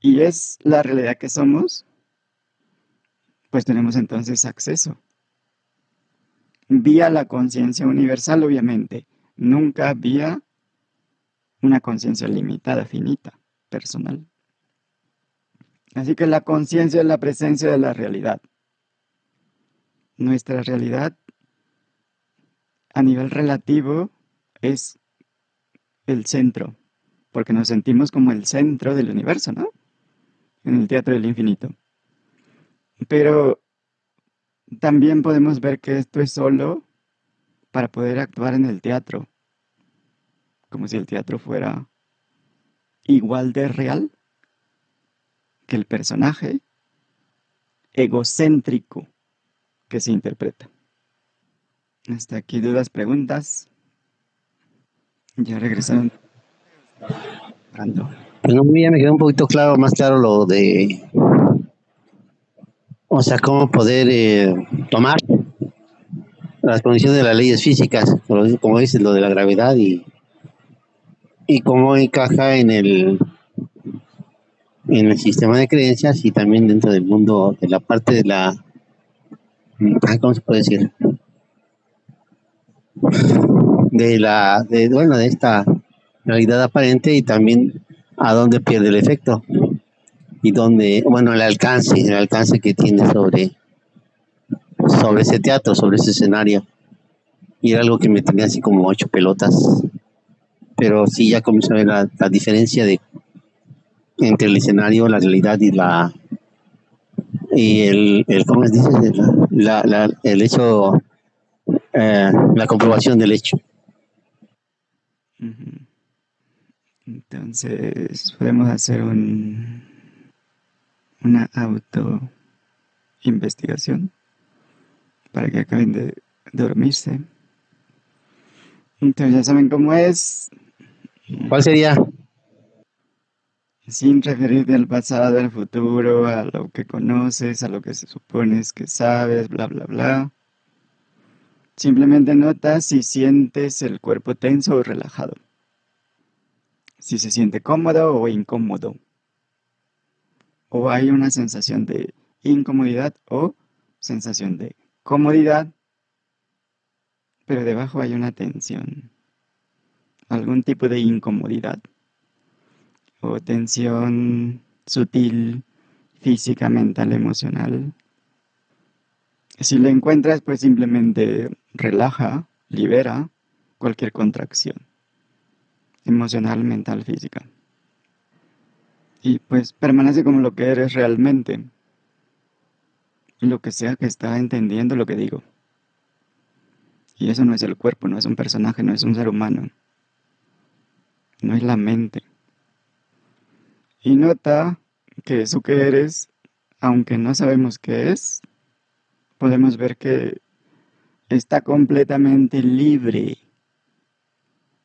y es la realidad que somos, pues tenemos entonces acceso. Vía la conciencia universal, obviamente, nunca vía una conciencia limitada, finita, personal. Así que la conciencia es la presencia de la realidad. Nuestra realidad a nivel relativo es el centro, porque nos sentimos como el centro del universo, ¿no? En el teatro del infinito. Pero también podemos ver que esto es solo para poder actuar en el teatro, como si el teatro fuera igual de real que el personaje egocéntrico que se interpreta. Hasta aquí dudas, preguntas. Ya regresaron. Bueno, ya me quedó un poquito claro, más claro lo de, o sea, cómo poder eh, tomar las condiciones de las leyes físicas, como dices, lo de la gravedad y, y cómo encaja en el en el sistema de creencias y también dentro del mundo de la parte de la ¿cómo se puede decir? de la de bueno de esta realidad aparente y también a dónde pierde el efecto y dónde bueno el alcance el alcance que tiene sobre sobre ese teatro sobre ese escenario y era algo que me tenía así como ocho pelotas pero sí ya comienzo a ver la, la diferencia de entre el escenario la realidad y la y el, el ¿cómo se dice? La, la, el hecho, eh, la comprobación del hecho. Entonces, podemos hacer un, una auto investigación para que acaben de dormirse. Entonces, ya saben cómo es. ¿Cuál sería? Sin referirte al pasado, al futuro, a lo que conoces, a lo que se supones que sabes, bla, bla, bla. Simplemente nota si sientes el cuerpo tenso o relajado. Si se siente cómodo o incómodo. O hay una sensación de incomodidad o sensación de comodidad, pero debajo hay una tensión. Algún tipo de incomodidad o tensión sutil, física, mental, emocional. Si lo encuentras, pues simplemente relaja, libera cualquier contracción. emocional, mental, física. Y pues permanece como lo que eres realmente. Lo que sea que está entendiendo lo que digo. Y eso no es el cuerpo, no es un personaje, no es un ser humano. No es la mente. Y nota que eso que eres, aunque no sabemos qué es, podemos ver que está completamente libre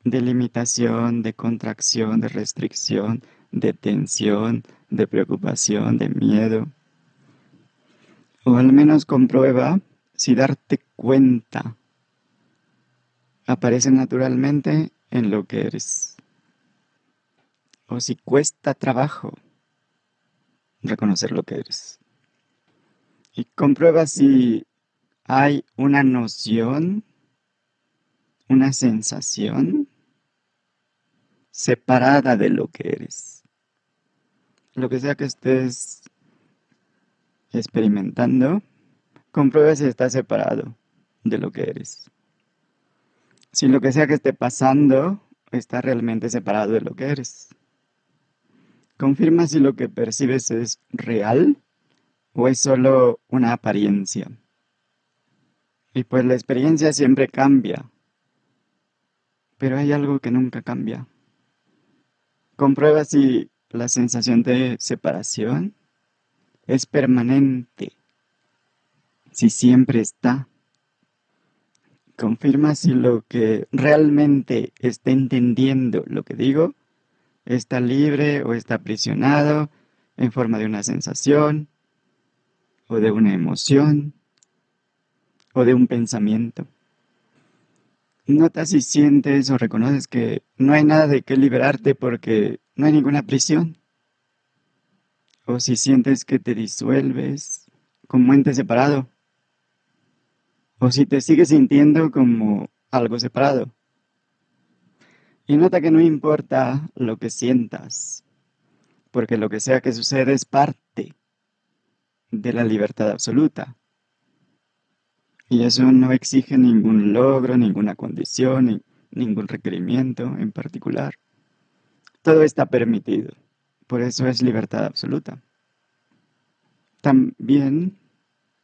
de limitación, de contracción, de restricción, de tensión, de preocupación, de miedo. O al menos comprueba si darte cuenta aparece naturalmente en lo que eres. O si cuesta trabajo reconocer lo que eres. Y comprueba si hay una noción, una sensación separada de lo que eres. Lo que sea que estés experimentando, comprueba si está separado de lo que eres. Si lo que sea que esté pasando está realmente separado de lo que eres. Confirma si lo que percibes es real o es solo una apariencia. Y pues la experiencia siempre cambia, pero hay algo que nunca cambia. Comprueba si la sensación de separación es permanente, si siempre está. Confirma si lo que realmente está entendiendo lo que digo está libre o está aprisionado en forma de una sensación o de una emoción o de un pensamiento. Nota si sientes o reconoces que no hay nada de qué liberarte porque no hay ninguna prisión. O si sientes que te disuelves como ente separado. O si te sigues sintiendo como algo separado. Y nota que no importa lo que sientas, porque lo que sea que suceda es parte de la libertad absoluta. Y eso no exige ningún logro, ninguna condición, ningún requerimiento en particular. Todo está permitido. Por eso es libertad absoluta. También,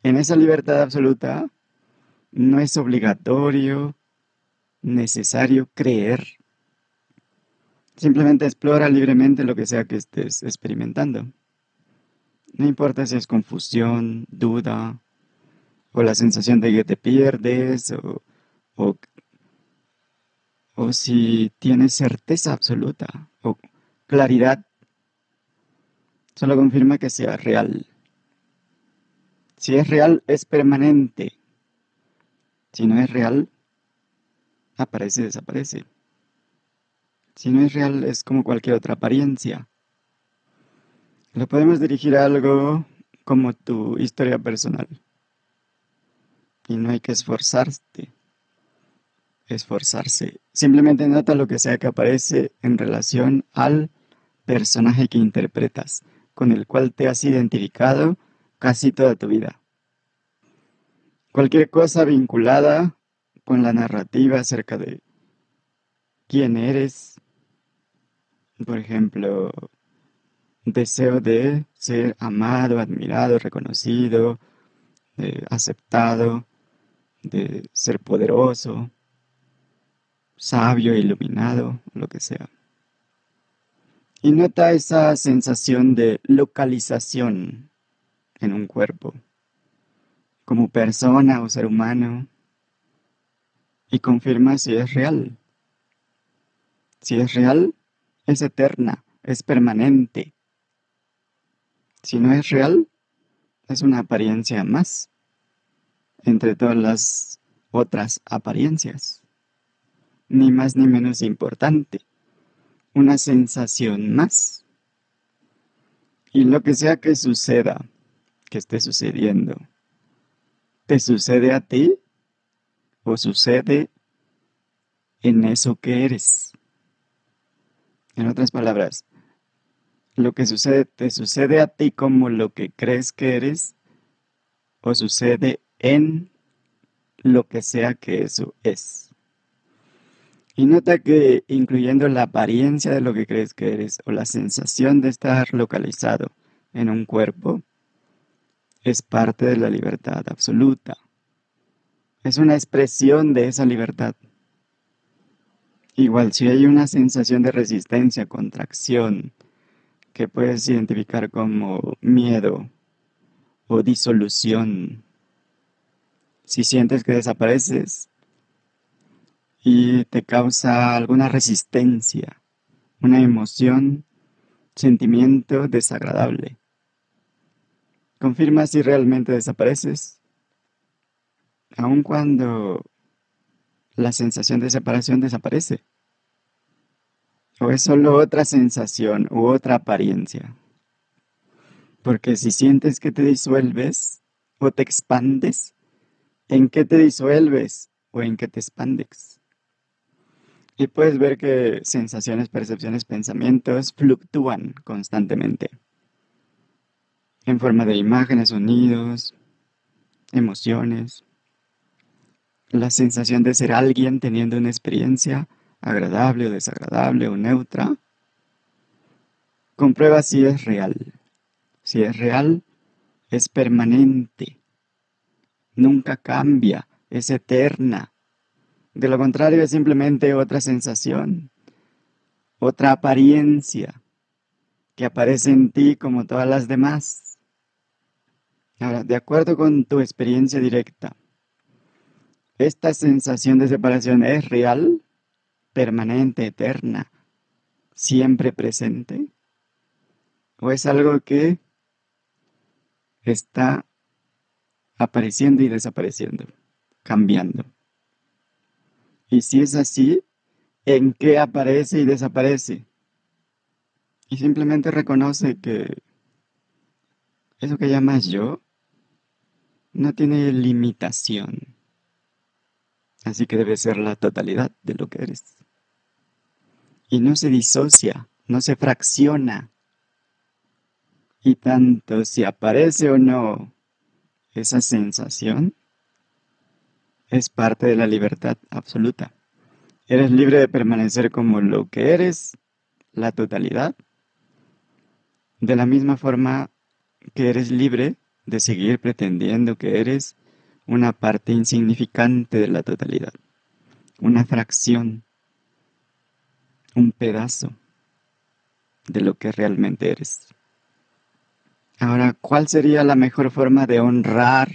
en esa libertad absoluta, no es obligatorio, necesario creer. Simplemente explora libremente lo que sea que estés experimentando. No importa si es confusión, duda, o la sensación de que te pierdes, o, o, si tienes certeza absoluta o claridad, solo confirma que sea real. Si es real, es permanente. Si no es real, aparece, desaparece. Si no es real, es como cualquier otra apariencia. Lo podemos dirigir a algo como tu historia personal y no hay que esforzarte. Esforzarse. Simplemente nota lo que sea que aparece en relación al personaje que interpretas, con el cual te has identificado casi toda tu vida. Cualquier cosa vinculada con la narrativa acerca de quién eres, por ejemplo, deseo de ser amado, admirado, reconocido, aceptado, de ser poderoso, sabio, iluminado, lo que sea. Y nota esa sensación de localización en un cuerpo, como persona o ser humano, y confirma si es real. Si es real, es eterna, es permanente. Si no es real, es una apariencia más entre todas las otras apariencias. Ni más ni menos importante. Una sensación más. Y lo que sea que suceda, que esté sucediendo, ¿te sucede a ti o sucede en eso que eres? En otras palabras, lo que sucede, ¿te sucede a ti como lo que crees que eres o sucede en lo que sea que eso es. Y nota que incluyendo la apariencia de lo que crees que eres o la sensación de estar localizado en un cuerpo, es parte de la libertad absoluta. Es una expresión de esa libertad. Igual si hay una sensación de resistencia, contracción, que puedes identificar como miedo o disolución, si sientes que desapareces y te causa alguna resistencia, una emoción, sentimiento desagradable. Confirma si realmente desapareces, aun cuando la sensación de separación desaparece. O es solo otra sensación u otra apariencia. Porque si sientes que te disuelves o te expandes, ¿En qué te disuelves o en qué te expandes? Y puedes ver que sensaciones, percepciones, pensamientos fluctúan constantemente. En forma de imágenes, sonidos, emociones. La sensación de ser alguien teniendo una experiencia agradable o desagradable o neutra. Comprueba si es real. Si es real, es permanente nunca cambia, es eterna. De lo contrario es simplemente otra sensación, otra apariencia que aparece en ti como todas las demás. Ahora, de acuerdo con tu experiencia directa, ¿esta sensación de separación es real, permanente, eterna, siempre presente? ¿O es algo que está apareciendo y desapareciendo, cambiando. Y si es así, ¿en qué aparece y desaparece? Y simplemente reconoce que eso que llamas yo no tiene limitación. Así que debe ser la totalidad de lo que eres. Y no se disocia, no se fracciona. Y tanto si aparece o no esa sensación es parte de la libertad absoluta. Eres libre de permanecer como lo que eres, la totalidad, de la misma forma que eres libre de seguir pretendiendo que eres una parte insignificante de la totalidad, una fracción, un pedazo de lo que realmente eres. Ahora, ¿cuál sería la mejor forma de honrar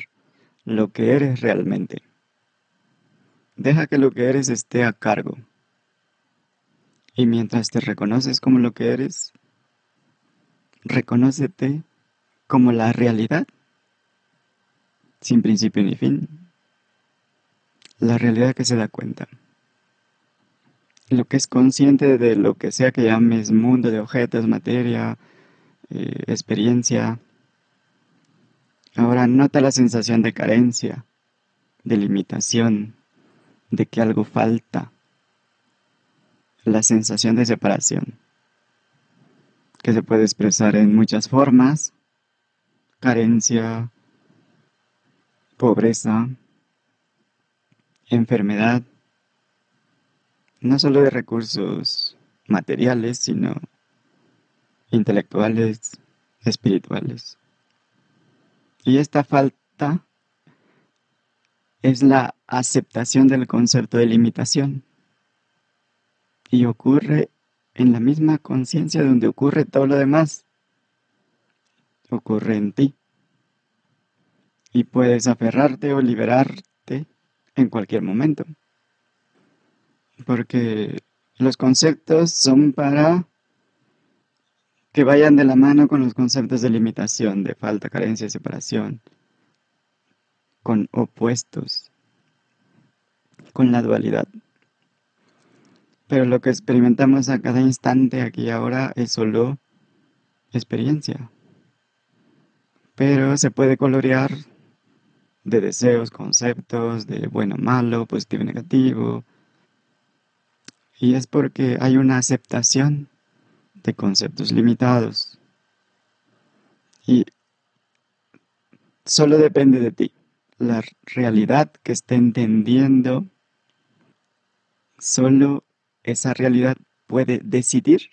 lo que eres realmente? Deja que lo que eres esté a cargo. Y mientras te reconoces como lo que eres, reconócete como la realidad, sin principio ni fin. La realidad que se da cuenta. Lo que es consciente de lo que sea que llames mundo de objetos, materia, eh, experiencia. Ahora nota la sensación de carencia, de limitación, de que algo falta. La sensación de separación, que se puede expresar en muchas formas. Carencia, pobreza, enfermedad, no solo de recursos materiales, sino intelectuales, espirituales. Y esta falta es la aceptación del concepto de limitación. Y ocurre en la misma conciencia donde ocurre todo lo demás. Ocurre en ti. Y puedes aferrarte o liberarte en cualquier momento. Porque los conceptos son para que vayan de la mano con los conceptos de limitación, de falta, carencia, separación, con opuestos, con la dualidad. Pero lo que experimentamos a cada instante aquí y ahora es solo experiencia. Pero se puede colorear de deseos, conceptos, de bueno, malo, positivo, negativo. Y es porque hay una aceptación de conceptos limitados. Y solo depende de ti. La realidad que esté entendiendo solo esa realidad puede decidir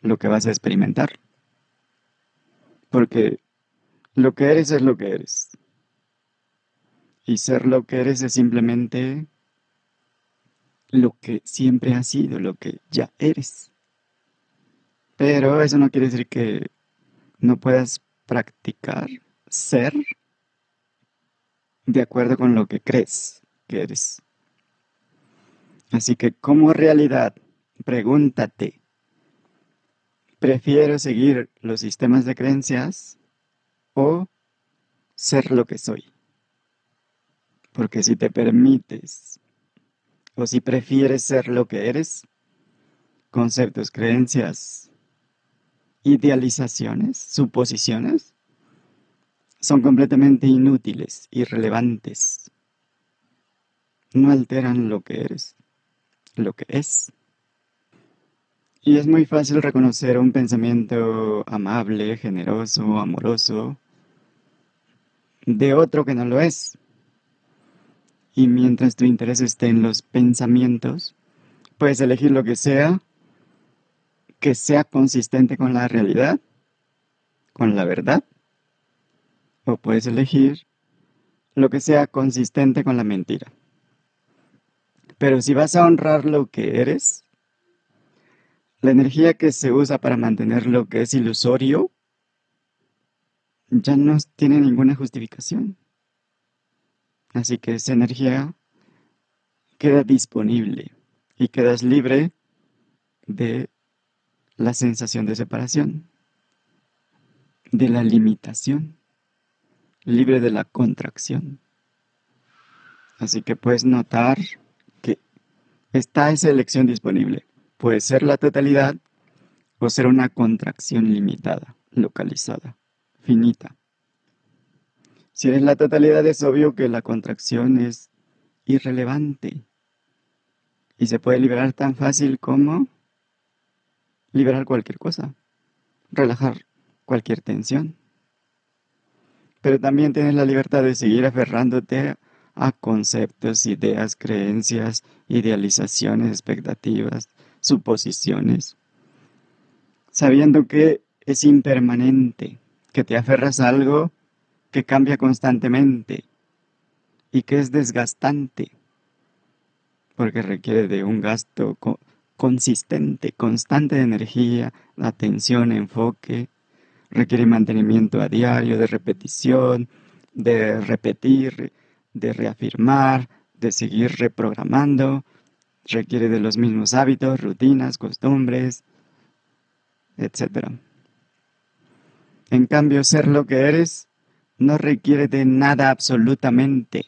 lo que vas a experimentar. Porque lo que eres es lo que eres. Y ser lo que eres es simplemente lo que siempre has sido, lo que ya eres. Pero eso no quiere decir que no puedas practicar ser de acuerdo con lo que crees que eres. Así que como realidad, pregúntate, ¿prefiero seguir los sistemas de creencias o ser lo que soy? Porque si te permites o si prefieres ser lo que eres, conceptos, creencias, idealizaciones, suposiciones, son completamente inútiles, irrelevantes. No alteran lo que eres, lo que es. Y es muy fácil reconocer un pensamiento amable, generoso, amoroso, de otro que no lo es. Y mientras tu interés esté en los pensamientos, puedes elegir lo que sea que sea consistente con la realidad, con la verdad, o puedes elegir lo que sea consistente con la mentira. Pero si vas a honrar lo que eres, la energía que se usa para mantener lo que es ilusorio ya no tiene ninguna justificación. Así que esa energía queda disponible y quedas libre de la sensación de separación, de la limitación, libre de la contracción. Así que puedes notar que está esa elección disponible. Puede ser la totalidad o ser una contracción limitada, localizada, finita. Si eres la totalidad es obvio que la contracción es irrelevante y se puede liberar tan fácil como liberar cualquier cosa, relajar cualquier tensión. Pero también tienes la libertad de seguir aferrándote a conceptos, ideas, creencias, idealizaciones, expectativas, suposiciones, sabiendo que es impermanente, que te aferras a algo que cambia constantemente y que es desgastante, porque requiere de un gasto consistente, constante de energía, atención, enfoque, requiere mantenimiento a diario, de repetición, de repetir, de reafirmar, de seguir reprogramando, requiere de los mismos hábitos, rutinas, costumbres, etc. En cambio, ser lo que eres no requiere de nada absolutamente.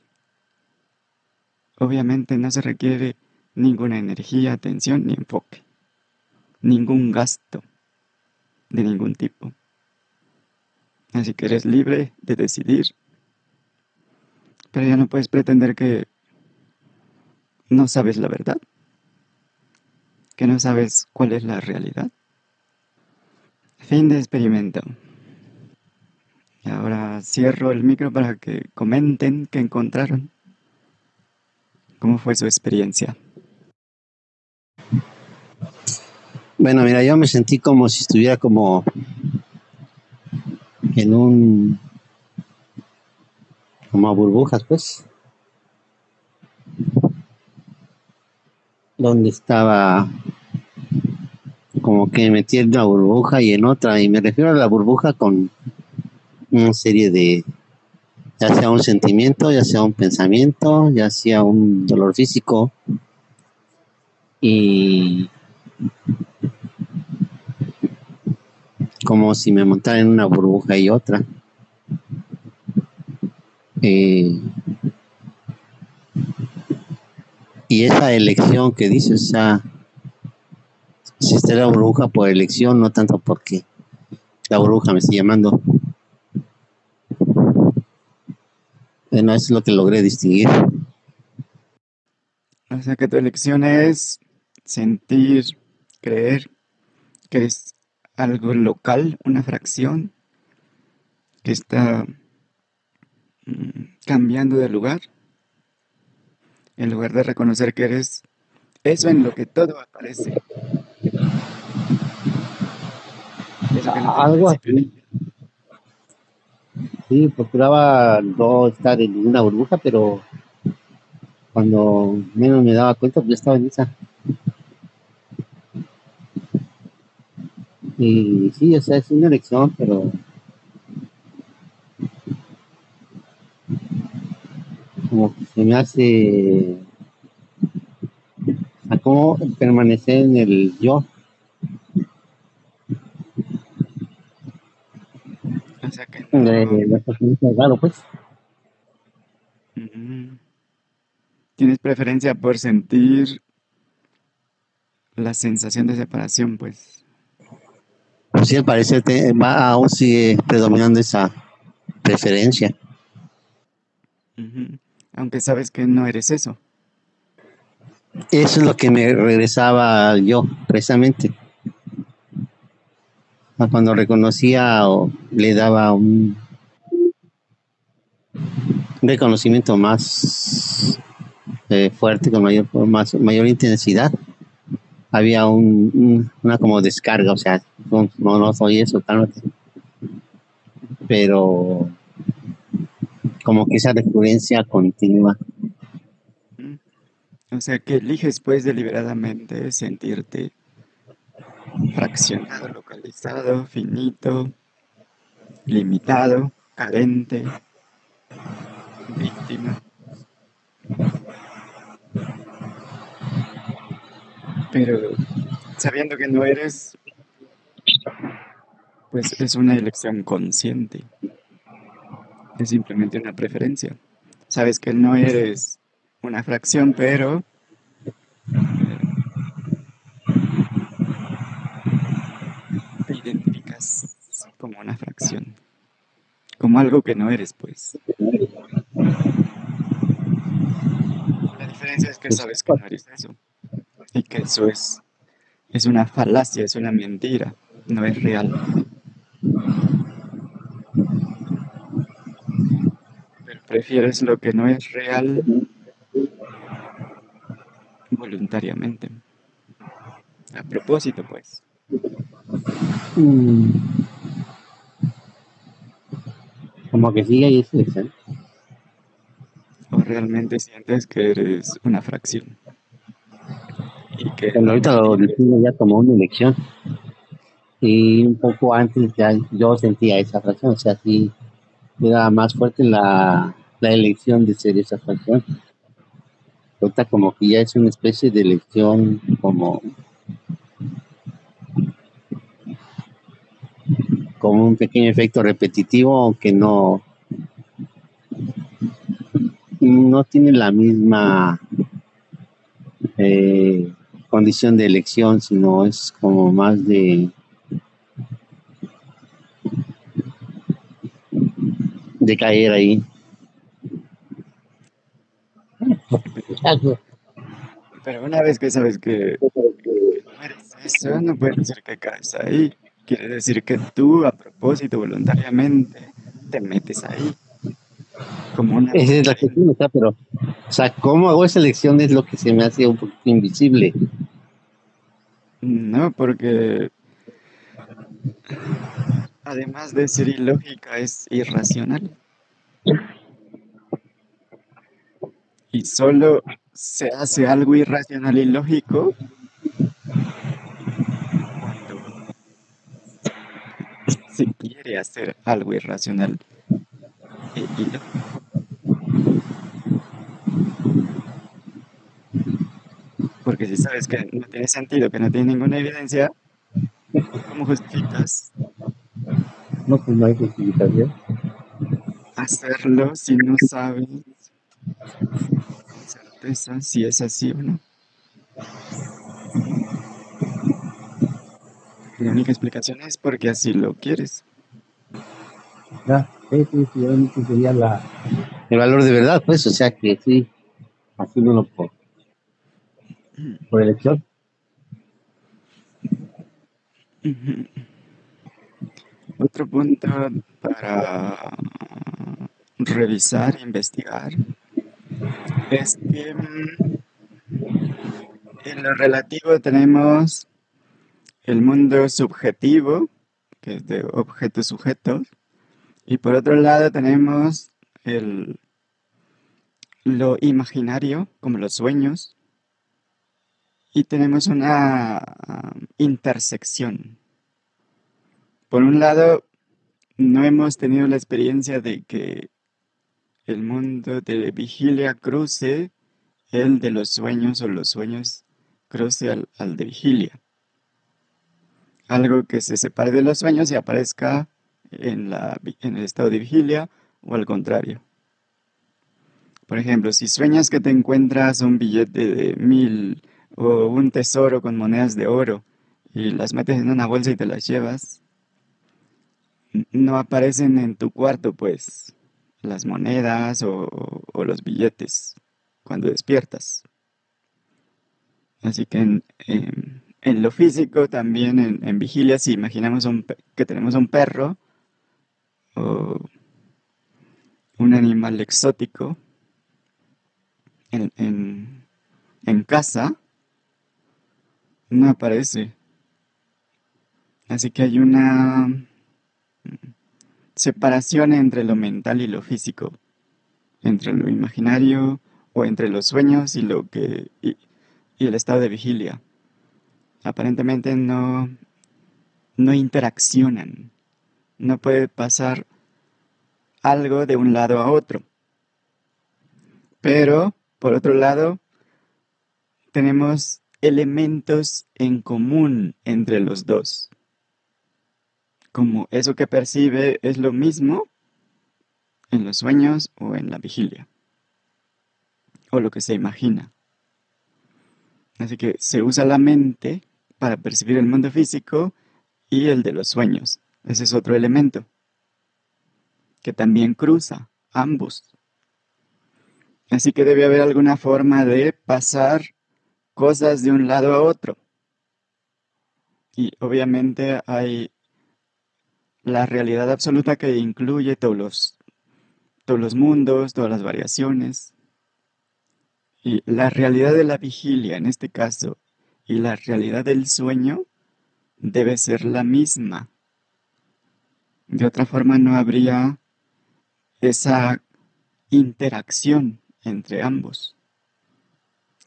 Obviamente no se requiere ninguna energía, atención ni enfoque, ningún gasto de ningún tipo. Así que eres libre de decidir, pero ya no puedes pretender que no sabes la verdad, que no sabes cuál es la realidad. Fin de experimento. Y ahora cierro el micro para que comenten qué encontraron. ¿Cómo fue su experiencia? Bueno, mira, yo me sentí como si estuviera como en un como a burbujas, pues. Donde estaba como que metí en una burbuja y en otra, y me refiero a la burbuja con una serie de, ya sea un sentimiento, ya sea un pensamiento, ya sea un dolor físico, y como si me montara en una burbuja y otra. Eh, y esa elección que dices, si está la burbuja por elección, no tanto porque la burbuja me está llamando. Bueno, eso es lo que logré distinguir. O sea que tu elección es sentir, creer que es algo local, una fracción que está mm, cambiando de lugar, en lugar de reconocer que eres eso en lo que todo aparece. Eso que no tiene Algo así. Sí, procuraba no estar en ninguna burbuja, pero cuando menos me daba cuenta, pues ya estaba en esa. Y sí, o sea, es una elección, pero como que se me hace a cómo permanecer en el yo. O sea que no. raro, pues. Tienes preferencia por sentir la sensación de separación, pues. Sí, al parecer te- va, aún sigue predominando esa preferencia. Aunque sabes que no eres eso. Eso es lo que me regresaba yo, precisamente. A Cuando reconocía o le daba un reconocimiento más eh, fuerte, con mayor, más, mayor intensidad, había un, un- una como descarga, o sea, no, no, soy eso, cálmate. Pero como que esa recurrencia continua. O sea que eliges pues deliberadamente sentirte fraccionado, localizado, finito, limitado, carente, víctima. Pero sabiendo que no eres, pues es una elección consciente. Es simplemente una preferencia. Sabes que no eres una fracción, pero te identificas como una fracción. Como algo que no eres, pues. La diferencia es que sabes que no eres eso. Y que eso es, es una falacia, es una mentira. No es real. Pero prefieres lo que no es real voluntariamente. A propósito, pues. Mm. Como que sigue ahí esa elección. O realmente sientes que eres una fracción. Y que Pero ahorita lo ya como una elección. Y un poco antes ya yo sentía esa fracción, o sea, sí era más fuerte la, la elección de ser esa fracción. Ahorita como que ya es una especie de elección como como un pequeño efecto repetitivo, aunque no no tiene la misma eh, condición de elección, sino es como más de de caer ahí. Pero una vez que sabes que, que no eres eso, no puedes decir que caes ahí. Quiere decir que tú, a propósito, voluntariamente, te metes ahí. Como una Esa es la cuestión, o sea, pero, o sea, ¿cómo hago esa elección? Es lo que se me hace un poquito invisible. No, porque además de ser ilógica, es irracional. Y solo se hace algo irracional y lógico cuando se quiere hacer algo irracional ilógico. Porque si sabes que no tiene sentido, que no tiene ninguna evidencia, ¿cómo justificas No, pues no hay justificación. hacerlo si no sabes con certeza si es así o no? La única explicación es porque así lo quieres. Sí, obviamente sería la, el valor de verdad, pues, o sea que sí, así no lo por, por elección. Otro punto para revisar, investigar, es que mm, En lo relativo tenemos el mundo subjetivo, que es de objetos sujetos, y por otro lado tenemos el, lo imaginario, como los sueños, y tenemos una um, intersección. Por un lado, no hemos tenido la experiencia de que el mundo de vigilia cruce el de los sueños o los sueños cruce al, al de vigilia. Algo que se separe de los sueños y aparezca en, la, en el estado de vigilia o al contrario. Por ejemplo, si sueñas que te encuentras un billete de mil o un tesoro con monedas de oro y las metes en una bolsa y te las llevas, no aparecen en tu cuarto, pues, las monedas o, los billetes cuando despiertas. Así que en, lo físico, también en, vigilia, si imaginamos que tenemos un perro un animal exótico en, en casa, no aparece. Así que hay una separación entre lo mental y lo físico, entre lo imaginario o entre los sueños y lo que y, el estado de vigilia. Aparentemente no no interaccionan. No puede pasar algo de un lado a otro. Pero por otro lado tenemos elementos en común entre los dos. Como eso que percibe es lo mismo en los sueños o en la vigilia. O lo que se imagina. Así que se usa la mente para percibir el mundo físico y el de los sueños. Ese es otro elemento que también cruza ambos. Así que debe haber alguna forma de pasar cosas de un lado a otro. Y obviamente hay la realidad absoluta que incluye todos los, todos los mundos, todas las variaciones. Y la realidad de la vigilia en este caso y la realidad del sueño debe ser la misma. De otra forma no habría esa interacción entre ambos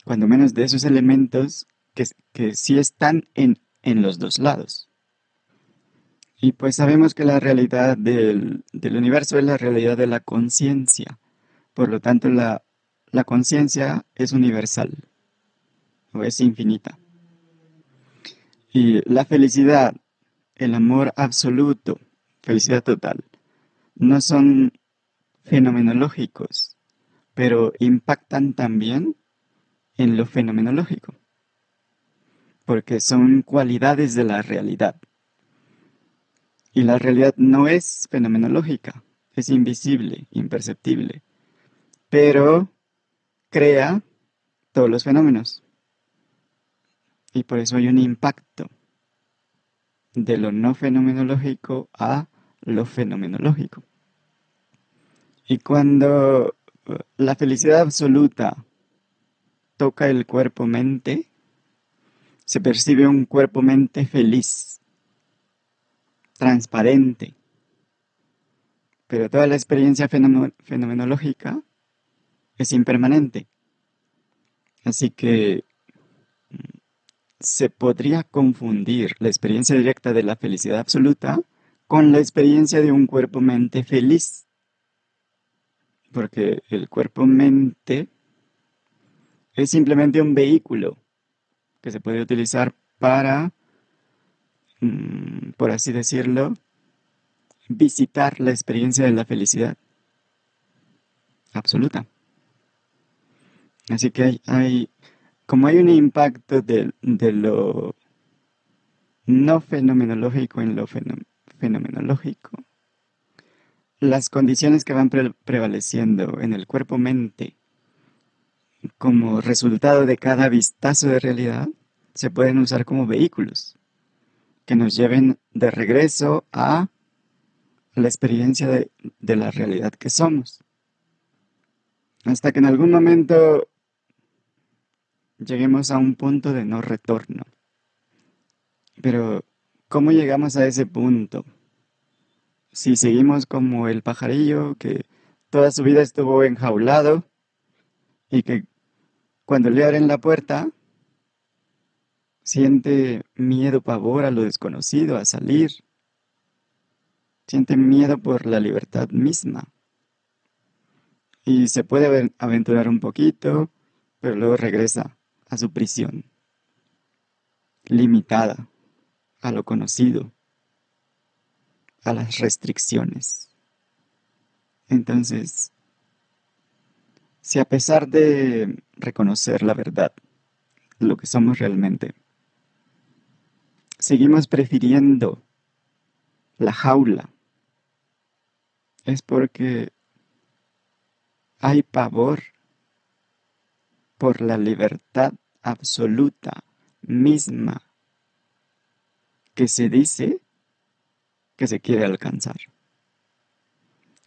cuando menos de esos elementos que, que sí están en, en, los dos lados. Y pues sabemos que la realidad del, del universo es la realidad de la conciencia. Por lo tanto, la, la conciencia es universal o es infinita. Y la felicidad, el amor absoluto, felicidad total, no son fenomenológicos, pero impactan también en lo fenomenológico, porque son cualidades de la realidad. Y la realidad no es fenomenológica, es invisible, imperceptible, pero crea todos los fenómenos. Y por eso hay un impacto de lo no fenomenológico a lo fenomenológico. Y cuando la felicidad absoluta toca el cuerpo-mente, se percibe un cuerpo-mente feliz, transparente. Pero toda la experiencia fenomenológica es impermanente. Así que mm, se podría confundir la experiencia directa de la felicidad absoluta con la experiencia de un cuerpo-mente feliz. Porque el cuerpo-mente es simplemente un vehículo que se puede utilizar para, mm, por así decirlo, visitar la experiencia de la felicidad absoluta. Así que hay, como hay un impacto de, lo no fenomenológico en lo fenomenológico, las condiciones que van prevaleciendo en el cuerpo-mente como resultado de cada vistazo de realidad, se pueden usar como vehículos que nos lleven de regreso a la experiencia de, la realidad que somos. Hasta que en algún momento lleguemos a un punto de no retorno. Pero, ¿cómo llegamos a ese punto? Si seguimos como el pajarillo que toda su vida estuvo enjaulado y que cuando le abren la puerta siente miedo, pavor a lo desconocido, a salir. Siente miedo por la libertad misma. Y se puede aventurar un poquito, pero luego regresa a su prisión, limitada a lo conocido, a las restricciones. Entonces, si a pesar de reconocer la verdad, lo que somos realmente, seguimos prefiriendo la jaula, es porque hay pavor por la libertad absoluta misma que se dice que se quiere alcanzar,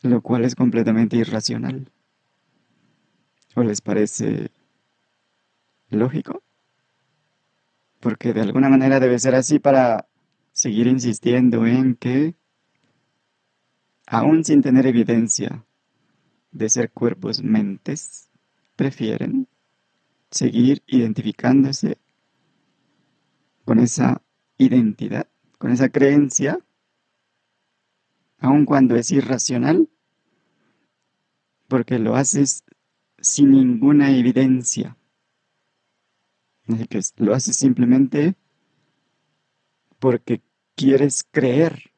lo cual es completamente irracional. ¿O les parece lógico? Porque de alguna manera debe ser así para seguir insistiendo en que, aún sin tener evidencia de ser cuerpos mentes, prefieren seguir identificándose con esa identidad, con esa creencia, aun cuando es irracional, porque lo haces sin ninguna evidencia. que lo haces simplemente porque quieres creer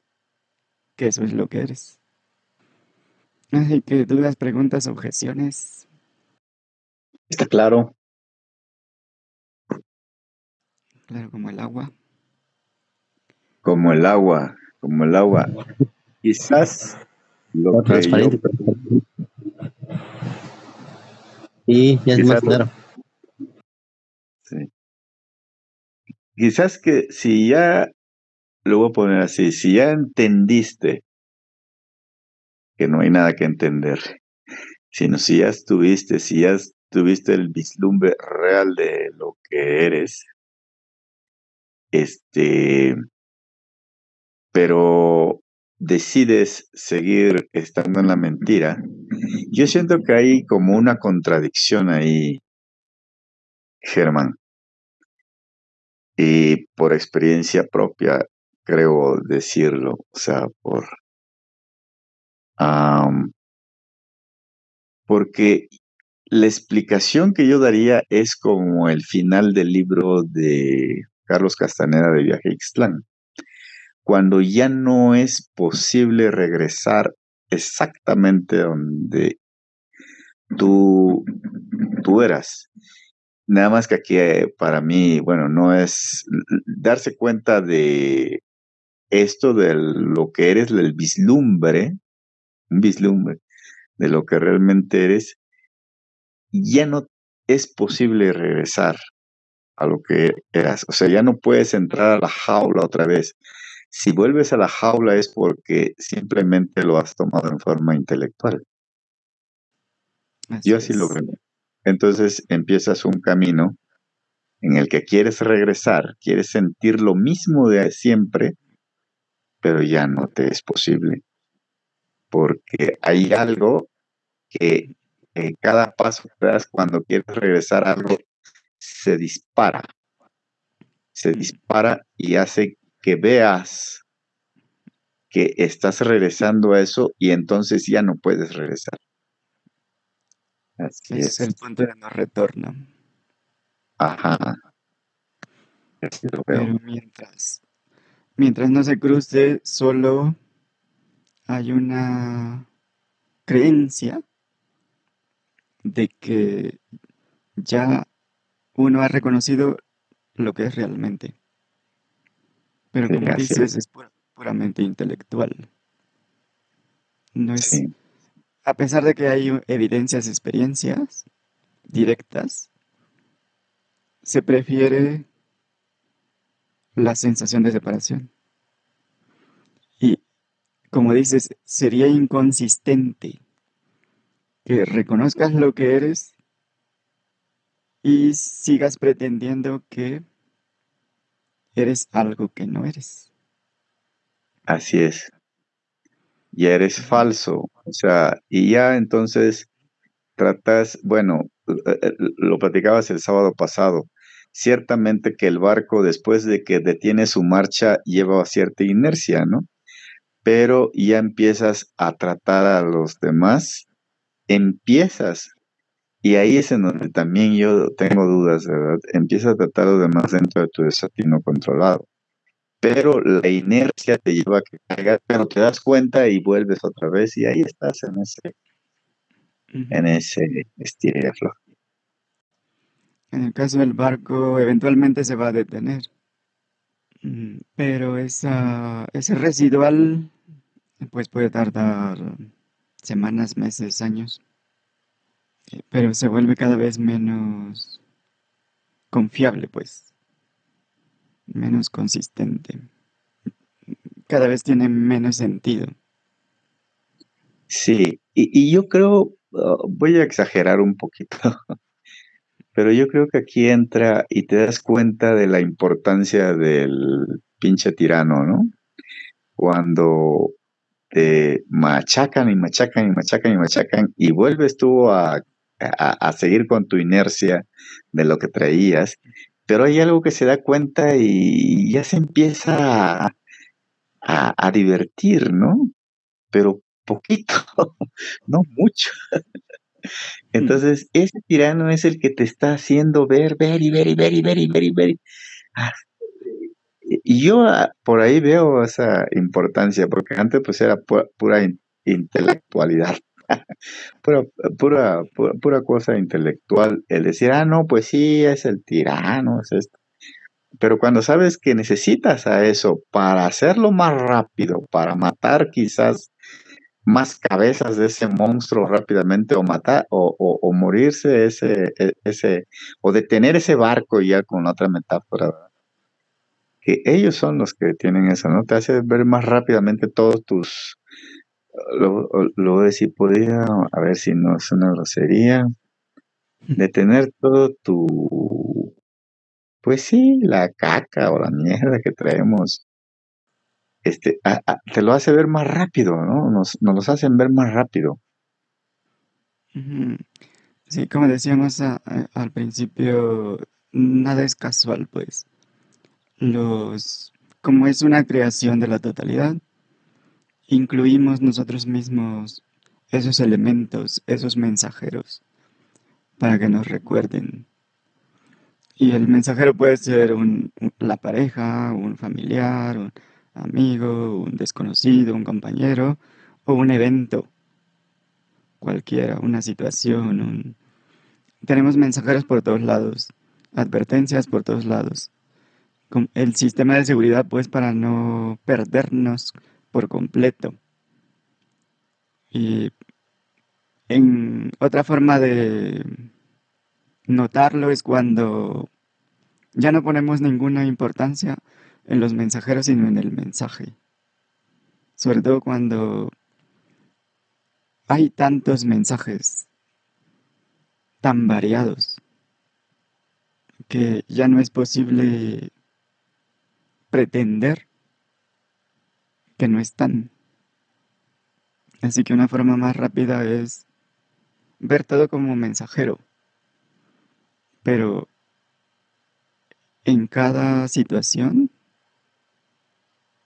que eso es lo que eres. Así que dudas, preguntas, objeciones. Está claro. Claro, como el agua. Como el agua, como el agua. Quizás lo que transparente. Y ya es más claro. Sí. Quizás que si ya, lo voy a poner así, si ya entendiste que no hay nada que entender, sino si ya estuviste, si ya tuviste el vislumbre real de lo que eres, este, pero decides seguir estando en la mentira, yo siento que hay como una contradicción ahí, Germán. Y por experiencia propia, creo decirlo, o sea, por... porque la explicación que yo daría es como el final del libro de Carlos Castaneda de Viaje Ixtlán, cuando ya no es posible regresar exactamente donde tú, tú eras. Nada más que aquí eh, para mí, bueno, no es darse cuenta de esto de lo que eres, el vislumbre, un vislumbre de lo que realmente eres, ya no es posible regresar a lo que eras. O sea, ya no puedes entrar a la jaula otra vez. Si vuelves a la jaula es porque simplemente lo has tomado en forma intelectual. Yo así lo creo. Entonces empiezas un camino en el que quieres regresar, quieres sentir lo mismo de siempre, pero ya no te es posible. Porque hay algo que en cada paso que das cuando quieres regresar a algo se dispara. Se dispara y hace que veas que estás regresando a eso y entonces ya no puedes regresar. Así es. el punto de no retorno. Ajá. Pero mientras, mientras no se cruce, solo hay una creencia de que ya uno ha reconocido lo que es realmente. Pero como dices, es puramente intelectual. No es. A pesar de que hay evidencias, experiencias directas, se prefiere la sensación de separación. Y, como dices, sería inconsistente que reconozcas lo que eres y sigas pretendiendo que eres algo que no eres. Así es. Ya eres falso. O sea, y ya entonces tratas, bueno, eh, eh, lo platicabas el sábado pasado. Ciertamente que el barco, después de que detiene su marcha, lleva cierta inercia, ¿no? Pero ya empiezas a tratar a los demás, empiezas, y ahí es en donde también yo tengo dudas, ¿verdad? Empiezas a tratar los demás dentro de tu desatino controlado pero la inercia te lleva a que caigas, pero te das cuenta y vuelves otra vez y ahí estás en ese, en ese estilo En el caso del barco, eventualmente se va a detener, pero esa, ese residual pues puede tardar semanas, meses, años, pero se vuelve cada vez menos confiable, pues menos consistente. Cada vez tiene menos sentido. Sí, y, yo creo, uh, voy a exagerar un poquito, pero yo creo que aquí entra y te das cuenta de la importancia del pinche tirano, ¿no? Cuando te machacan y machacan y machacan y machacan y vuelves tú a, a seguir con tu inercia de lo que traías pero hay algo que se da cuenta y ya se empieza a, a, divertir, ¿no? Pero poquito, no mucho. Entonces, ese tirano es el que te está haciendo ver, ver y ver y ver y ver y ver y ver. Ah, y yo ah, por ahí veo esa importancia, porque antes pues era pura intelectualidad. pura, pura, pura, cosa intelectual, el decir, ah, no, pues sí, es el tirano, es esto. Pero cuando sabes que necesitas a eso para hacerlo más rápido, para matar quizás más cabezas de ese monstruo rápidamente o matar o, morirse ese, e, ese o detener ese barco ya con otra metáfora que ellos son los que tienen eso, ¿no? Te hace ver más rápidamente todos tus lo, lo voy a decir, podría, a ver si no es una grosería, de tener todo tu, pues sí, la caca o la mierda que traemos, este, te lo hace ver más rápido, ¿no? Nos, nos los hacen ver más rápido. Sí, como decíamos al principio, nada es casual, pues. Los, como es una creación de la totalidad, incluimos nosotros mismos esos elementos, esos mensajeros, para que nos recuerden. Y el mensajero puede ser la pareja, un familiar, un amigo, un desconocido, un compañero o un evento, cualquiera, una situación. Tenemos mensajeros por todos lados, advertencias por todos lados. El sistema de seguridad, pues, para no perdernos por completo. Y en otra forma de notarlo es cuando ya no ponemos ninguna importancia en los mensajeros, sino en el mensaje. Sobre todo cuando hay tantos mensajes tan variados que ya no es posible pretender que no están. Así que una forma más rápida es ver todo como mensajero, pero en cada situación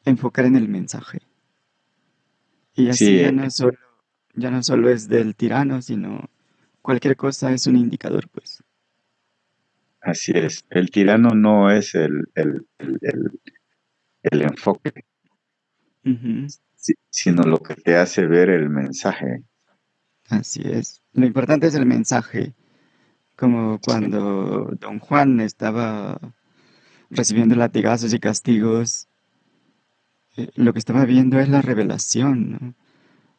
enfocar en el mensaje. Y así ya, no solo, ya no solo es del tirano, sino cualquier cosa es un indicador, pues. Así es, el tirano no es el, el, el enfoque, sino lo que te hace ver el mensaje. Así es. Lo importante es el mensaje. Como cuando don Juan estaba recibiendo latigazos y castigos, eh, lo que estaba viendo es la revelación.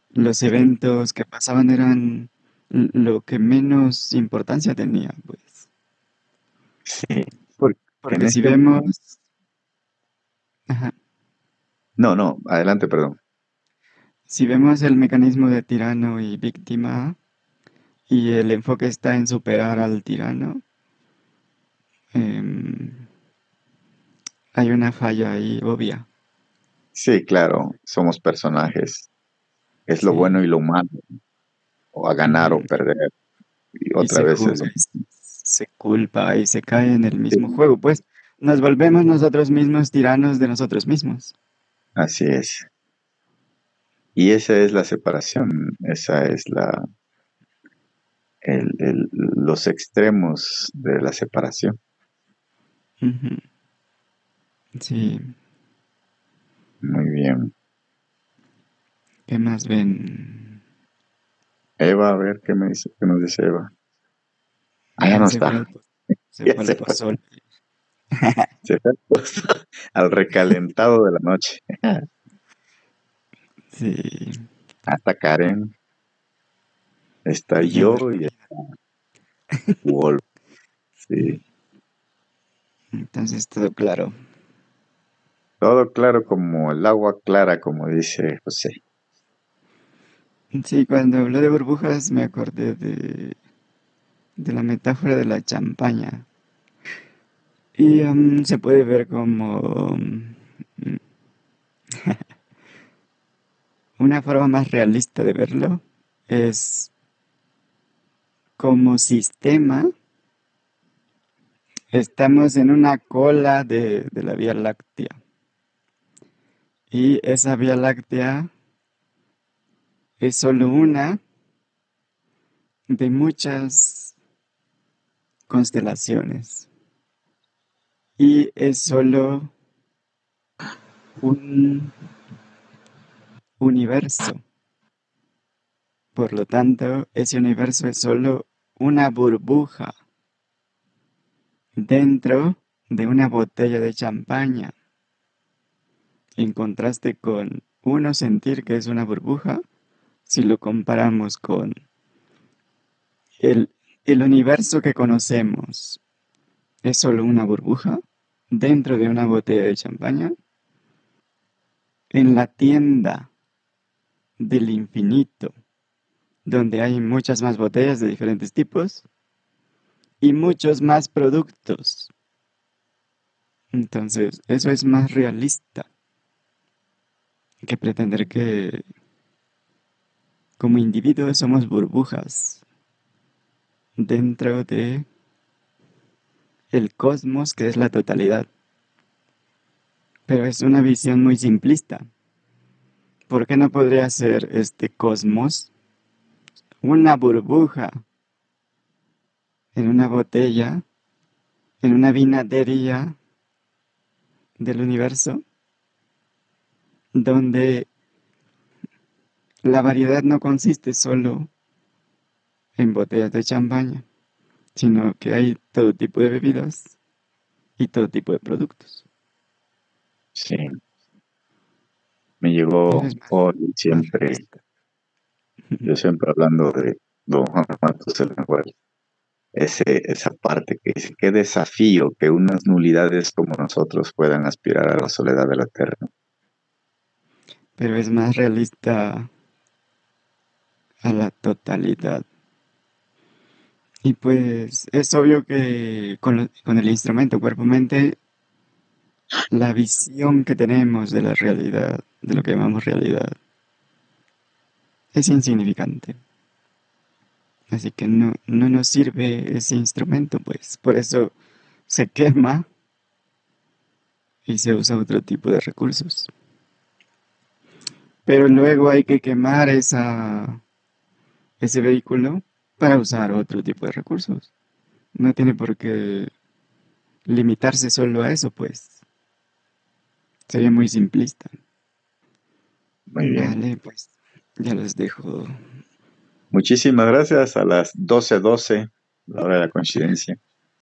Los eventos que pasaban eran lo que menos importancia tenía, pues. Sí. Porque, si vemos... Ajá. No, no, adelante, perdón. Si vemos el mecanismo de tirano y víctima y el enfoque está en superar al tirano, em, hay una falla ahí obvia. Sí, claro, somos personajes. Es lo Sí. bueno y lo malo. O a ganar o perder. Y otra vez se, se culpa y se cae en el mismo Sí. juego. Pues nos volvemos nosotros mismos tiranos de nosotros mismos. Así es. Y esa es la separación, esa es la el- el- los extremos de la separación. Sí, Muy bien. ¿qué más ven? Eva, a ver qué me dice, qué nos dice Eva. Ah, ya no Se fue está. se Ya fue al se fue. pozole. Se fue al recalentado de la noche. Sí, Hasta Karen, está yo y está Wolf. Sí. Entonces todo claro. Todo claro como el agua clara, como dice José. Sí, cuando habló de burbujas me acordé de, de la metáfora de la champaña. Y em, se puede ver como mm, una forma más realista de verlo es como sistema. Estamos en una cola de, de la Vía Láctea. Y esa Vía Láctea es solo una de muchas constelaciones. Y es solo un universo. Por lo tanto, ese universo es solo una burbuja dentro de una botella de champaña. En contraste con uno sentir que es una burbuja, si lo comparamos con el, el universo que conocemos, es solo una burbuja dentro de una botella de champaña. En la tienda del infinito, donde hay muchas más botellas de diferentes tipos y muchos más productos. Entonces, eso es más realista que pretender que como individuos somos burbujas dentro de el cosmos que es la totalidad. Pero es una visión muy simplista. ¿Por qué no podría ser este cosmos una burbuja en una botella, en una vinatería del universo, donde la variedad no consiste solo en botellas de champaña, sino que hay todo tipo de bebidas y todo tipo de productos. Sí. Me llegó hoy siempre, yo siempre hablando de Don Juan Matos el ese, esa parte que dice, qué desafío que unas nulidades como nosotros puedan aspirar a la soledad del eterno. Pero es más realista a la totalidad. Y pues es obvio que con, con el instrumento cuerpo-mente, la visión que tenemos de la realidad, de lo que llamamos realidad, es insignificante. Así que no, no nos sirve ese instrumento, pues. Por eso se quema y se usa otro tipo de recursos. Pero luego hay que quemar esa, ese vehículo para usar otro tipo de recursos. No tiene por qué limitarse solo a eso, pues. Sería muy simplista. Muy bien. Vale, pues ya los dejo. Muchísimas gracias a las 12.12, la hora de la coincidencia.